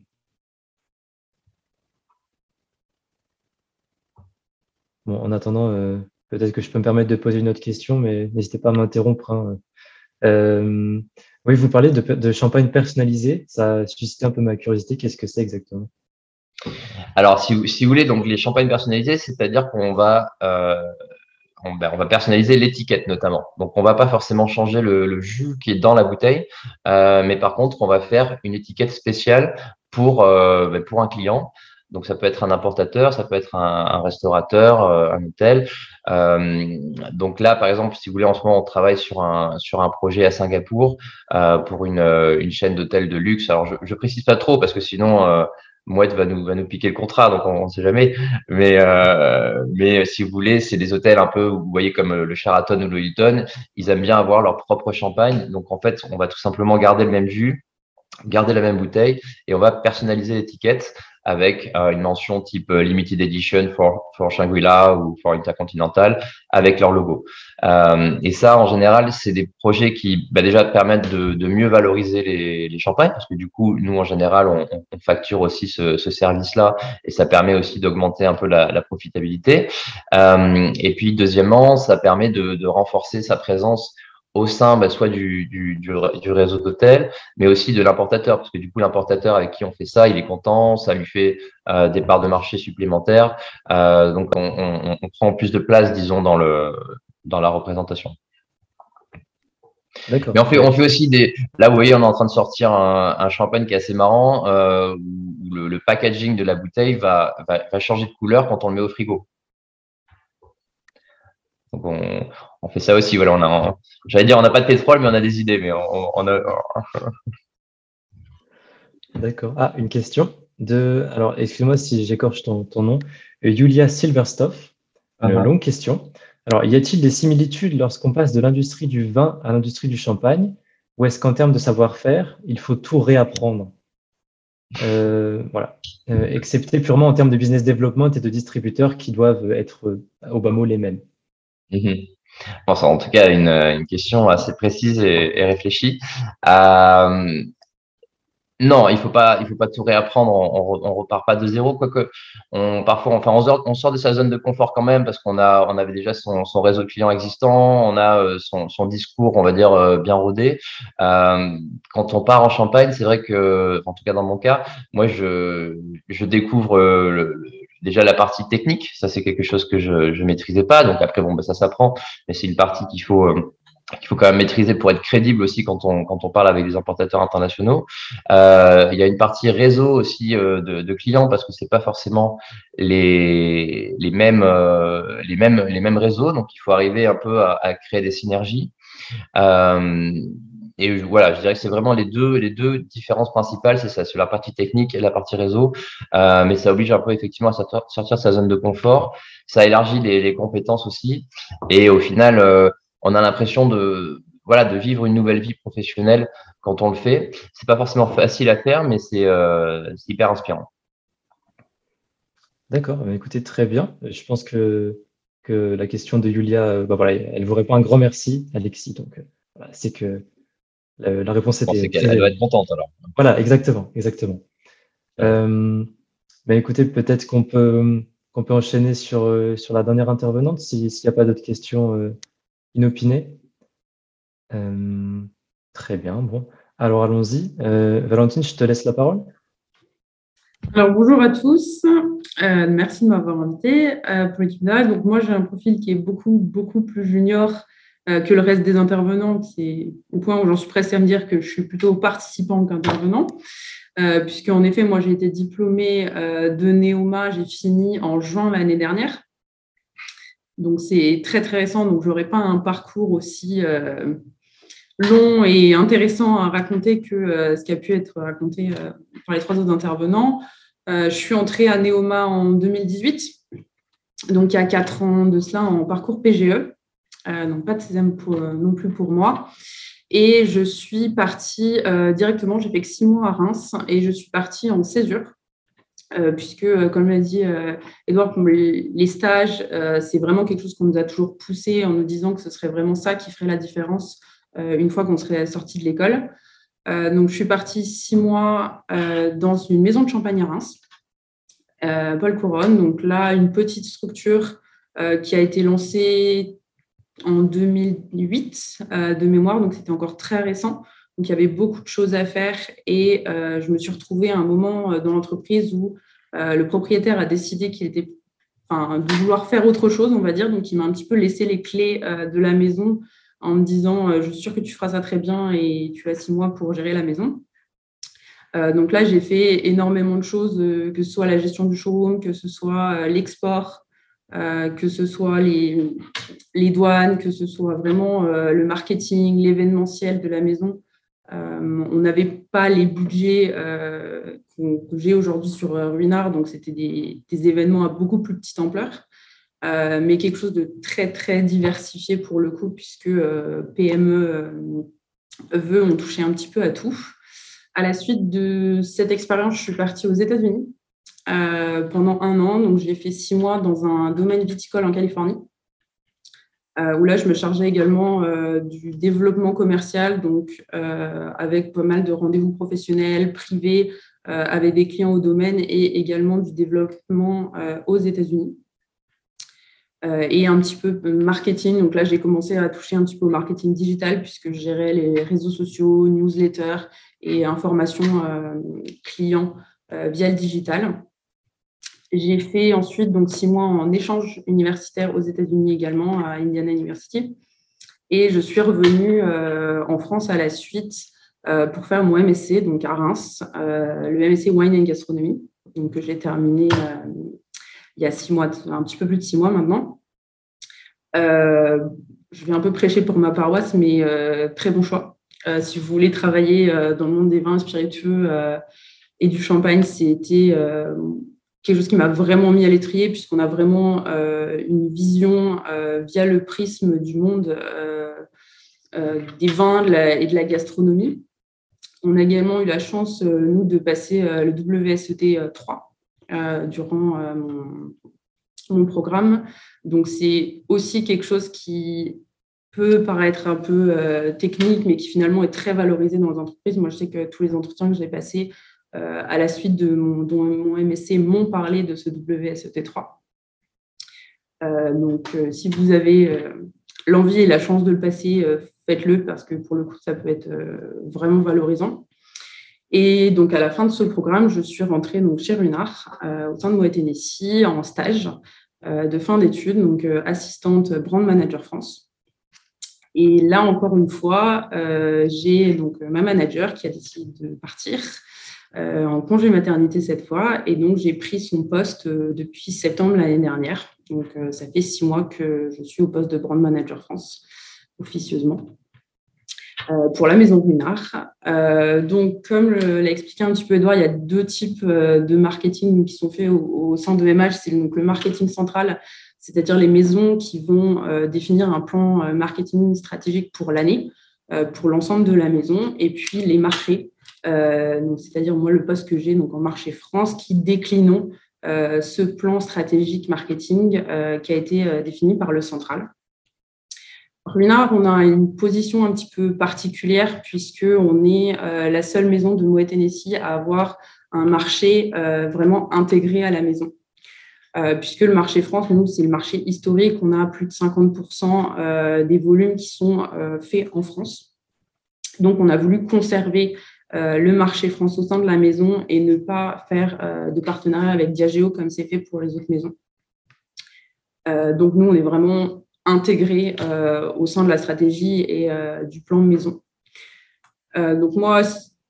Bon, en attendant, peut-être que je peux me permettre de poser une autre question, mais n'hésitez pas à m'interrompre. Hein. Oui, vous parlez de, de champagne personnalisé. Ça a suscité un peu ma curiosité. Qu'est-ce que c'est exactement? Alors, si, si, vous voulez, donc les champagnes personnalisées, c'est-à-dire qu'on va, euh, on, ben, va personnaliser l'étiquette notamment. Donc, on va pas forcément changer le, le jus qui est dans la bouteille, euh, mais par contre, on va faire une étiquette spéciale pour euh, ben, pour un client. Donc, ça peut être un importateur, ça peut être un, un restaurateur, euh, un hôtel. Euh, donc là, par exemple, si vous voulez, en ce moment, on travaille sur un sur un projet à Singapour euh, pour une, une chaîne d'hôtels de luxe. Alors, je, je précise pas trop parce que sinon Mouette va nous, va nous piquer le contrat, donc on ne sait jamais. Mais, euh, mais si vous voulez, c'est des hôtels un peu, vous voyez, comme le Sheraton ou le Hilton, ils aiment bien avoir leur propre champagne. Donc en fait, on va tout simplement garder le même jus, garder la même bouteille et on va personnaliser l'étiquette avec euh, une mention type euh, limited edition for, for Shangri-La ou for Intercontinental avec leur logo. Euh, et ça, en général, c'est des projets qui bah, déjà permettent de, de mieux valoriser les, les, champagnes parce que du coup, nous, en général, on, on facture aussi ce, ce service-là et ça permet aussi d'augmenter un peu la, la profitabilité. Euh, et puis, deuxièmement, ça permet de, de renforcer sa présence au sein bah, soit du, du, du, réseau d'hôtels, mais aussi de l'importateur, parce que du coup, l'importateur avec qui on fait ça, il est content, ça lui fait euh, des parts de marché supplémentaires, euh, donc on, on, on, prend plus de place, disons, dans, le, dans la représentation. Mais on fait, on fait aussi des. Là, vous voyez, on est en train de sortir un, un champagne qui est assez marrant, euh, où le, le, packaging de la bouteille va, va, va changer de couleur quand on le met au frigo. Donc on, on, fait ça aussi. Voilà, on a, j'allais dire, on n'a pas de pétrole, mais on a des idées. Mais on, on a. [LAUGHS] D'accord. Ah, une question de. Alors, excuse-moi si j'écorche ton, ton, nom. Julia Silverstoff. Uh -huh. longue question. Alors, y a-t-il des similitudes lorsqu'on passe de l'industrie du vin à l'industrie du champagne, ou est-ce qu'en termes de savoir-faire, il faut tout réapprendre? Euh, Voilà. Euh, excepté purement en termes de business development et de distributeurs qui doivent être au bas mot les mêmes. Mmh. Bon, c'est en tout cas une, une question assez précise et, réfléchie. Euh, non, il faut pas, il faut pas tout réapprendre. On, on, repart pas de zéro, quoique on parfois, enfin, on sort, de sa zone de confort quand même parce qu'on a, on avait déjà son, son réseau client existant, on a euh, son, discours, on va dire euh, bien rodé. Euh, quand on part en Champagne, c'est vrai que, en tout cas dans mon cas, moi je, je découvre le, déjà la partie technique, ça c'est quelque chose que je ne maîtrisais pas. Donc après, bon, ben, ça s'apprend, mais c'est une partie qu'il faut euh, qu'il faut quand même maîtriser pour être crédible aussi quand on quand on parle avec des importateurs internationaux. Euh, il y a une partie réseau aussi euh, de, clients parce que c'est pas forcément les les mêmes les mêmes les mêmes réseaux, donc il faut arriver un peu à, créer des synergies. Et voilà, je dirais que c'est vraiment les deux, les deux différences principales, c'est ça, sur la partie technique et la partie réseau. Euh, mais ça oblige un peu effectivement à sortir de sa zone de confort. Ça élargit les, compétences aussi. Et au final, euh, on a l'impression de, voilà, de vivre une nouvelle vie professionnelle quand on le fait. C'est pas forcément facile à faire, mais c'est euh, hyper inspirant. D'accord, bah, écoutez, très bien. Je pense que que la question de Julia, bah voilà, elle vous répond un grand merci, Alexis. Donc, c'est que la, réponse était. C'est qu'elle doit être contente alors. Voilà, exactement, exactement. Euh, bah, écoutez, peut-être qu'on peut, qu'on peut enchaîner sur, sur la dernière intervenante, s'il n'y a pas d'autres questions inopinées. très bien, bon. Alors allons-y. Valentine, je te laisse la parole. Alors, bonjour à tous. Euh, merci de m'avoir invité euh, pour l'équipe Donc, moi, j'ai un profil qui est beaucoup, beaucoup plus junior euh, que le reste des intervenants, qui au point où j'en suis pressée à me dire que je suis plutôt participant qu'intervenant. puisque, en effet, moi, j'ai été diplômée de Néoma, j'ai fini en juin l'année dernière. Donc, c'est très, très récent. Donc, je n'aurai pas un parcours aussi long et intéressant à raconter que ce qui a pu être raconté par les trois autres intervenants. Euh, je suis entrée à Neoma en 2018, donc il y a quatre ans de cela en parcours PGE, euh, donc pas de CESEM euh, non plus pour moi. Et je suis partie directement, j'ai fait que six mois à Reims et je suis partie en césure. puisque, comme l'a dit Edouard, les stages, c'est vraiment quelque chose qu'on nous a toujours poussé en nous disant que ce serait vraiment ça qui ferait la différence une fois qu'on serait sorti de l'école. Euh, donc, je suis partie six mois euh, dans une maison de champagne à Reims, euh, Paul Couronne. Donc là, une petite structure qui a été lancée en 2008 de mémoire, donc c'était encore très récent. Donc il y avait beaucoup de choses à faire et je me suis retrouvée à un moment dans l'entreprise où le propriétaire a décidé qu'il était, enfin, de vouloir faire autre chose, on va dire. Donc il m'a un petit peu laissé les clés de la maison en me disant euh, Je suis sûre que tu feras ça très bien et tu as six mois pour gérer la maison. Euh, donc là, j'ai fait énormément de choses, euh, que ce soit la gestion du showroom, que ce soit l'export, que ce soit les, douanes, que ce soit vraiment le marketing, l'événementiel de la maison. on n'avait pas les budgets que, j'ai aujourd'hui sur Ruinard, donc c'était des, des, événements à beaucoup plus petite ampleur. Euh, mais quelque chose de très, très diversifié pour le coup, puisque euh, PME euh, veut ont touché un petit peu à tout. À la suite de cette expérience, je suis partie aux États-Unis pendant un an. Donc, j'ai fait six mois dans un domaine viticole en Californie, où là, je me chargeais également du développement commercial, donc avec pas mal de rendez-vous professionnels, privés, avec des clients au domaine et également du développement aux États-Unis. Euh, et un petit peu marketing. Donc là, j'ai commencé à toucher un petit peu au marketing digital puisque je gérais les réseaux sociaux, newsletters et informations euh, clients euh, via le digital. J'ai fait ensuite donc six mois en échange universitaire aux États-Unis également à Indiana University. Et je suis revenue en France à la suite pour faire mon MSc donc à Reims, le MSc Wine and Gastronomy, donc que j'ai terminé il y a six mois, un petit peu plus de six mois maintenant. Euh, je vais un peu prêcher pour ma paroisse, mais euh, très bon choix. Euh, si vous voulez travailler dans le monde des vins spiritueux et du champagne, c'était quelque chose qui m'a vraiment mis à l'étrier, puisqu'on a vraiment une vision via le prisme du monde des vins et de la gastronomie. On a également eu la chance, nous, de passer le WSET 3 euh, durant euh, mon, programme. Donc, c'est aussi quelque chose qui peut paraître un peu euh, technique, mais qui finalement est très valorisé dans les entreprises. Moi, je sais que tous les entretiens que j'ai passés à la suite de mon, MSC m'ont parlé de ce WSET3. donc, si vous avez l'envie et la chance de le passer, faites-le parce que pour le coup, ça peut être vraiment valorisant. Et donc, à la fin de ce programme, je suis rentrée donc, chez Runard, euh, au sein de Moët Tennessee, en stage euh, de fin d'études, donc euh, assistante brand manager France. Et là, encore une fois, j'ai donc ma manager qui a décidé de partir en congé maternité cette fois. Et donc, j'ai pris son poste depuis septembre l'année dernière. Donc, ça fait six mois que je suis au poste de brand manager France, officieusement. Euh, pour la maison Guinard. Euh, donc, comme l'a expliqué un petit peu Edouard, il y a deux types euh, de marketing qui sont faits au, sein de MH. C'est donc le marketing central, c'est-à-dire les maisons qui vont définir un plan marketing stratégique pour l'année, pour l'ensemble de la maison, et puis les marchés. c'est-à-dire moi le poste que j'ai en marché France qui déclinons ce plan stratégique marketing qui a été défini par le central. Ruinard, on a une position un petit peu particulière puisqu'on est la seule maison de Moet Tennessee à avoir un marché vraiment intégré à la maison. Euh, puisque le marché France, nous, c'est le marché historique. On a plus de 50% euh, des volumes qui sont euh, faits en France. Donc, on a voulu conserver le marché France au sein de la maison et ne pas faire de partenariat avec Diageo comme c'est fait pour les autres maisons. donc, nous, on est vraiment intégrés au sein de la stratégie et du plan maison. donc, moi,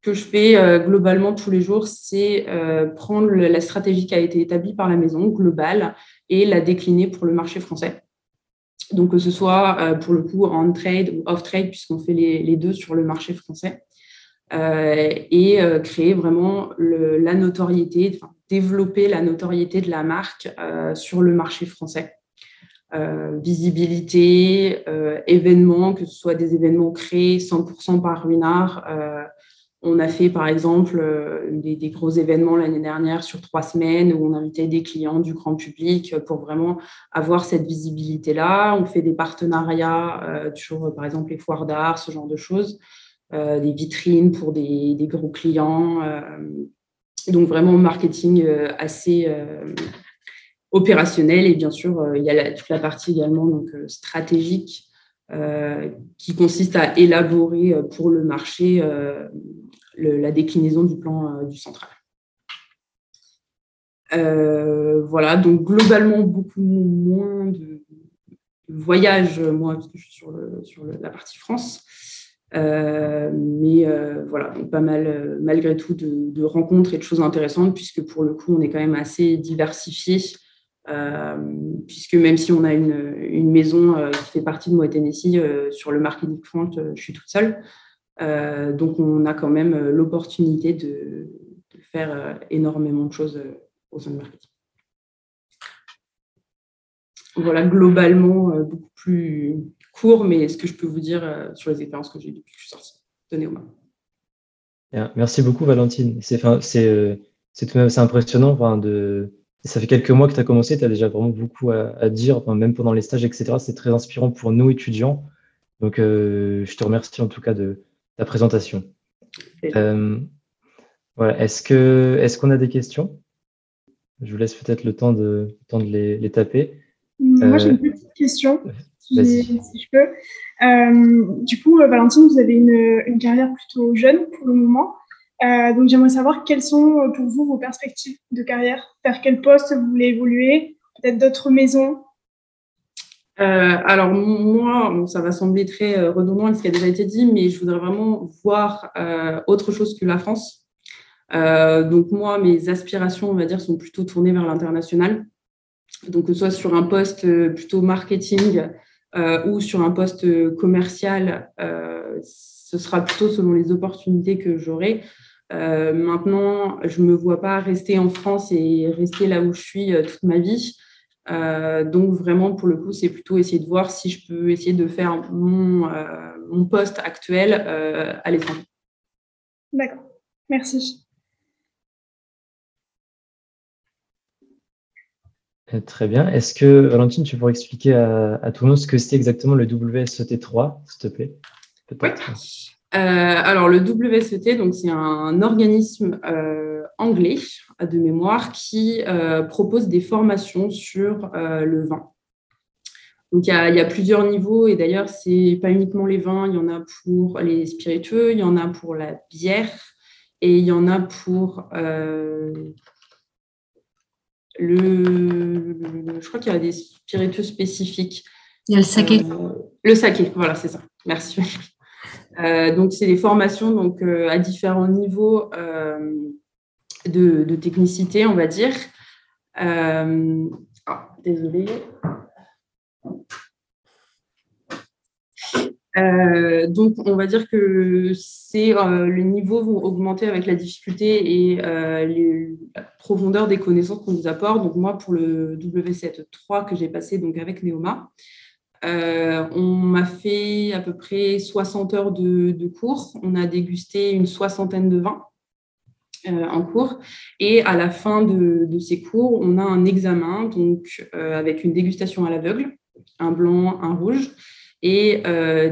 que je fais euh, globalement tous les jours, c'est euh, prendre la stratégie qui a été établie par la maison globale et la décliner pour le marché français. Donc, que ce soit euh, pour le coup en trade ou off trade, puisqu'on fait les, deux sur le marché français, et créer vraiment la notoriété, développer la notoriété de la marque sur le marché français. visibilité, événements, que ce soit des événements créés 100% par Ruinard, on a fait par exemple euh, des, gros événements l'année dernière sur trois semaines où on invitait des clients du grand public pour vraiment avoir cette visibilité-là. On fait des partenariats euh, sur par exemple les foires d'art, ce genre de choses, euh, des vitrines pour des, gros clients. donc vraiment marketing assez opérationnel et bien sûr il y a toute la partie également donc, stratégique euh, qui consiste à élaborer euh, pour le marché euh, la déclinaison du plan du central. voilà, donc globalement beaucoup moins de, voyages, moi, parce que je suis sur, la partie France. mais voilà, donc pas mal, malgré tout, de, de, rencontres et de choses intéressantes, puisque pour le coup, on est quand même assez diversifié euh, puisque même si on a une, maison euh, qui fait partie de moi Tennessee, euh, sur le marketing front, je suis toute seule. donc, on a quand même l'opportunité de, de, faire énormément de choses au sein du marketing. Voilà, globalement, beaucoup plus court, mais ce que je peux vous dire sur les expériences que j'ai depuis que je suis sortie de Neoma. Merci beaucoup, Valentine. C'est impressionnant enfin, de, ça fait quelques mois que tu as commencé, tu as déjà vraiment beaucoup à, dire, même pendant les stages, etc. C'est très inspirant pour nous étudiants. Donc, euh, je te remercie en tout cas de ta présentation. Euh, Est-ce qu'on a des questions? Je vous laisse peut-être le temps de, temps de les, taper. Moi, j'ai une euh, petite question, si, je peux. du coup, Valentine, vous avez une, une carrière plutôt jeune pour le moment. Euh, donc j'aimerais savoir quelles sont euh, pour vous vos perspectives de carrière, vers quel poste vous voulez évoluer, peut-être d'autres maisons? Euh, alors moi, ça va sembler très redondant ce qui a déjà été dit, mais je voudrais vraiment voir autre chose que la France. donc moi, mes aspirations, on va dire, sont plutôt tournées vers l'international. Donc que ce soit sur un poste plutôt marketing ou sur un poste commercial, ce sera plutôt selon les opportunités que j'aurai. Euh, maintenant, je ne me vois pas rester en France et rester là où je suis euh, toute ma vie. Euh, donc vraiment, pour le coup, c'est plutôt essayer de voir si je peux essayer de faire mon, mon poste actuel à l'étranger. D'accord, merci. Très bien. Est-ce que, Valentine, tu pourrais expliquer à, tout le monde ce que c'est exactement le WSET3, s'il te plaît? Peut-être. Euh, alors, le WSET, donc, c'est un organisme euh, anglais de mémoire qui euh, propose des formations sur le vin. Donc, il y, a, plusieurs niveaux et d'ailleurs, ce n'est pas uniquement les vins, il y en a pour les spiritueux, il y en a pour la bière et il y en a pour le. Je crois qu'il y a des spiritueux spécifiques. Il y a le saké. le saké, voilà, c'est ça. Merci. Euh, donc, c'est des formations donc, euh, à différents niveaux euh, de, technicité, on va dire. Ah, désolée. donc, on va dire que c'est les niveaux vont augmenter avec la difficulté et la profondeur des connaissances qu'on nous apporte. Donc, moi, pour le W7.3 que j'ai passé donc avec Neoma, euh, on m'a fait à peu près 60 heures de, cours. On a dégusté une soixantaine de vins. en cours. Et à la fin de, ces cours, on a un examen donc, avec une dégustation à l'aveugle, un blanc, un rouge, et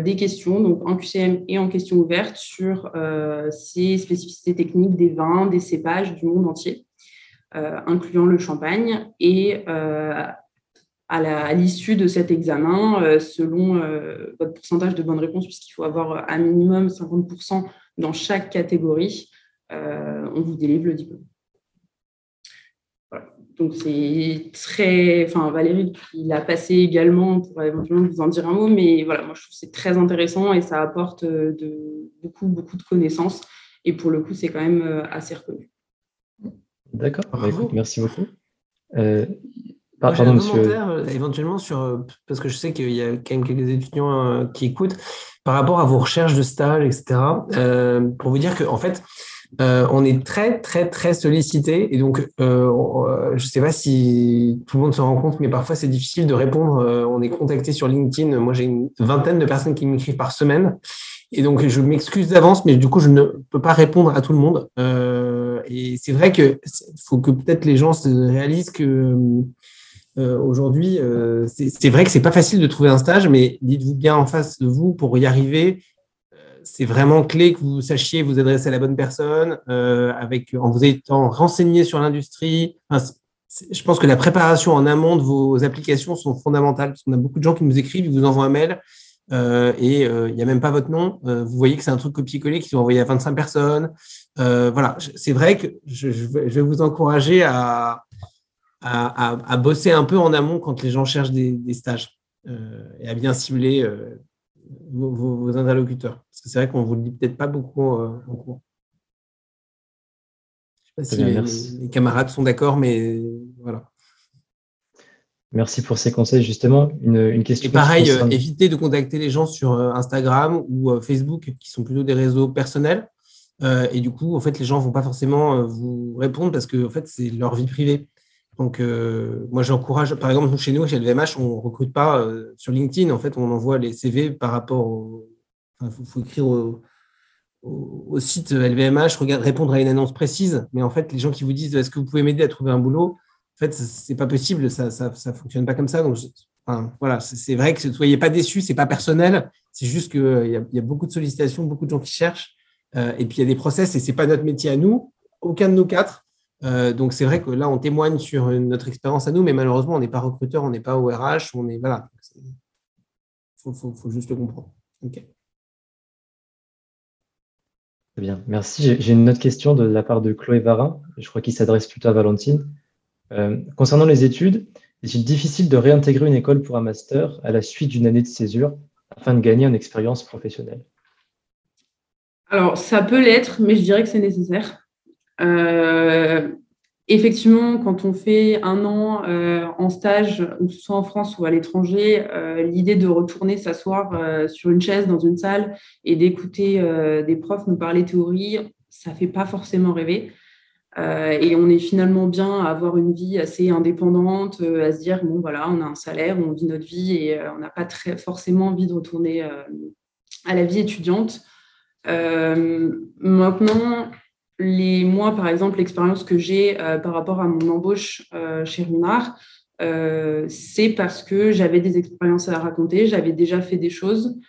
des questions, donc en QCM et en questions ouvertes, sur ces spécificités techniques des vins, des cépages du monde entier, incluant le champagne. À l'issue de cet examen, euh, selon euh, votre pourcentage de bonnes réponses, puisqu'il faut avoir un minimum 50% dans chaque catégorie, euh, on vous délivre le diplôme. Donc c'est très, enfin Valérie qui l'a passé également pour éventuellement vous en dire un mot, mais voilà, moi je trouve que c'est très intéressant et ça apporte de, beaucoup beaucoup de connaissances et pour le coup c'est quand même assez reconnu. D'accord, bah, merci beaucoup. J'ai un commentaire euh, éventuellement sur, euh, parce que je sais qu'il y a quand même quelques étudiants euh, qui écoutent, par rapport à vos recherches de stage, etc. pour vous dire qu'en en fait, on est très, très, très sollicité. Et donc, je ne sais pas si tout le monde se rend compte, mais parfois c'est difficile de répondre. on est contacté sur LinkedIn. Moi, j'ai une vingtaine de personnes qui m'écrivent par semaine. Et donc, je m'excuse d'avance, mais du coup, je ne peux pas répondre à tout le monde. et c'est vrai qu'il faut que peut-être les gens se réalisent que euh, aujourd'hui, euh, c'est vrai que c'est pas facile de trouver un stage, mais dites-vous bien en face de vous pour y arriver. Euh, c'est vraiment clé que vous sachiez vous adresser à la bonne personne, avec en vous étant renseigné sur l'industrie. je pense que la préparation en amont de vos applications sont fondamentales parce qu'on a beaucoup de gens qui nous écrivent, ils vous envoient un mail et il n'y a même pas votre nom. vous voyez que c'est un truc copier-coller qui sont envoyés à 25 personnes. voilà, c'est vrai que je, vais vous encourager à, à, bosser un peu en amont quand les gens cherchent des, stages euh, et à bien cibler euh, vos, interlocuteurs. Parce que c'est vrai qu'on ne vous le dit peut-être pas beaucoup euh, en cours. Je ne sais pas si les, camarades sont d'accord, mais voilà. Merci pour ces conseils, justement. Une, question. Et pareil, évitez de contacter les gens sur Instagram ou Facebook, qui sont plutôt des réseaux personnels. et du coup, en fait, les gens ne vont pas forcément vous répondre parce que en fait, c'est leur vie privée. Donc, euh, moi, j'encourage, par exemple, chez nous, chez LVMH, on ne recrute pas euh, sur LinkedIn. En fait, on envoie les CV par rapport au. Il faut, écrire au, site LVMH, répondre à une annonce précise. Mais en fait, les gens qui vous disent est-ce que vous pouvez m'aider à trouver un boulot? En fait, ce n'est pas possible. Ça ne fonctionne pas comme ça. Donc, voilà, c'est vrai que ne soyez pas déçus. Ce n'est pas personnel. C'est juste qu'il y, y, a beaucoup de sollicitations, beaucoup de gens qui cherchent. Euh, et puis, il y a des process et ce n'est pas notre métier à nous. Aucun de nous quatre. Euh, donc c'est vrai que là, on témoigne sur notre expérience à nous, mais malheureusement, on n'est pas recruteur, on n'est pas ORH, on est voilà. Il faut, juste le comprendre. Très bien, merci. J'ai une autre question de la part de Chloé Varin, je crois qu'il s'adresse plutôt à Valentine. Euh, concernant les études, est-il difficile de réintégrer une école pour un master à la suite d'une année de césure afin de gagner en expérience professionnelle? Alors, ça peut l'être, mais je dirais que c'est nécessaire. Euh, effectivement, quand on fait un an euh, en stage, que ce soit en France ou à l'étranger, euh, l'idée de retourner s'asseoir sur une chaise dans une salle et d'écouter des profs nous parler théorie, ça ne fait pas forcément rêver. et on est finalement bien à avoir une vie assez indépendante, à se dire, bon, voilà, on a un salaire, on vit notre vie et on n'a pas très forcément envie de retourner à la vie étudiante. maintenant, les mois, par exemple, l'expérience que j'ai euh, par rapport à mon embauche euh, chez Runard, euh, c'est parce que j'avais des expériences à raconter, j'avais déjà fait des choses,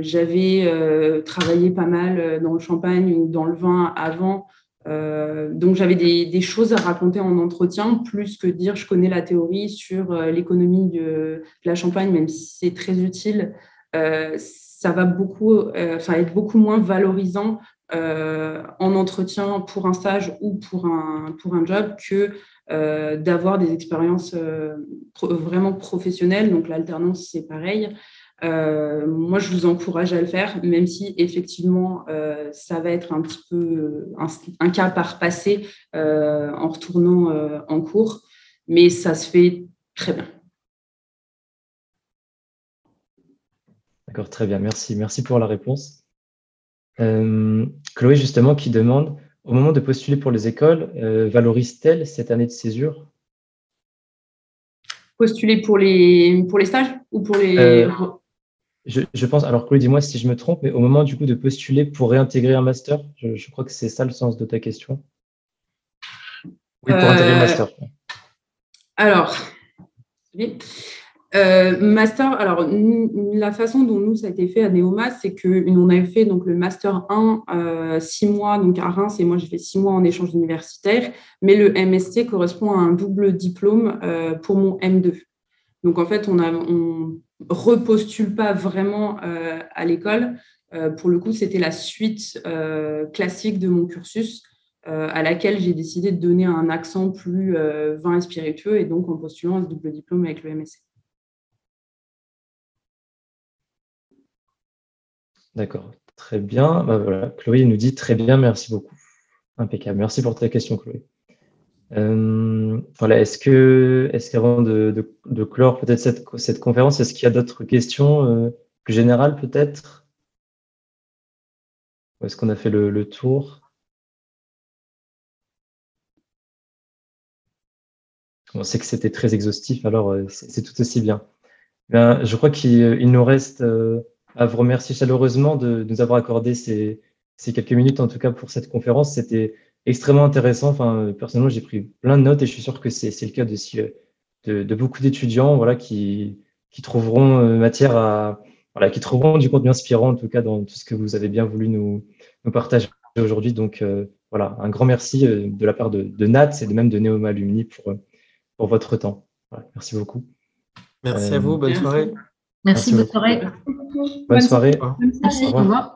j'avais travaillé pas mal dans le champagne ou dans le vin avant, donc j'avais des, choses à raconter en entretien, plus que dire je connais la théorie sur l'économie de, la champagne, même si c'est très utile. ça va beaucoup, être beaucoup moins valorisant en entretien pour un stage ou pour un, pour un job que euh, d'avoir des expériences euh, vraiment professionnelles. Donc l'alternance, c'est pareil. moi, je vous encourage à le faire, même si effectivement, ça va être un petit peu un, cas par passé en retournant en cours, mais ça se fait très bien. D'accord, très bien. Merci. Merci pour la réponse. Euh, Chloé, justement, qui demande, au moment de postuler pour les écoles, euh, valorise-t-elle cette année de césure? Postuler pour les, pour les stages ou pour les... Euh, je, pense, alors Chloé, dis-moi si je me trompe, mais au moment du coup de postuler pour réintégrer un master, je, crois que c'est ça le sens de ta question. Oui, pour intégrer un master. Alors, euh, master, alors la façon dont nous ça a été fait à Neoma, c'est que on avait fait donc le master 1 euh, six mois donc à Reims et moi j'ai fait six mois en échange universitaire, mais le MST correspond à un double diplôme euh, pour mon M2. Donc en fait on a repostule pas vraiment à l'école. pour le coup c'était la suite classique de mon cursus. à laquelle j'ai décidé de donner un accent plus vin et spiritueux et donc en postulant à ce double diplôme avec le MSC. D'accord, très bien. Bah, voilà. Chloé nous dit très bien, merci beaucoup. Impeccable. Merci pour ta question, Chloé. Euh, voilà, est-ce que, est-ce qu'avant de, clore peut-être cette, conférence, est-ce qu'il y a d'autres questions euh, plus générales peut-être? Est-ce qu'on a fait le, tour? On sait que c'était très exhaustif, alors euh, c'est tout aussi bien. Je crois qu'il nous reste à vous remercier chaleureusement de, nous avoir accordé ces, quelques minutes, en tout cas pour cette conférence. C'était extrêmement intéressant. Enfin, personnellement, j'ai pris plein de notes et je suis sûr que c'est le cas euh, de, de, beaucoup d'étudiants voilà, qui, qui trouveront euh, matière à. Voilà, qui trouveront du contenu inspirant, en tout cas, dans tout ce que vous avez bien voulu nous, nous partager aujourd'hui. Donc, euh, voilà, un grand merci de la part de, de Nat et de même de Neoma Alumni pour, pour votre temps. merci beaucoup. Merci à vous, bonne soirée. Merci, bonne soirée. Bonne soirée. Merci, au revoir.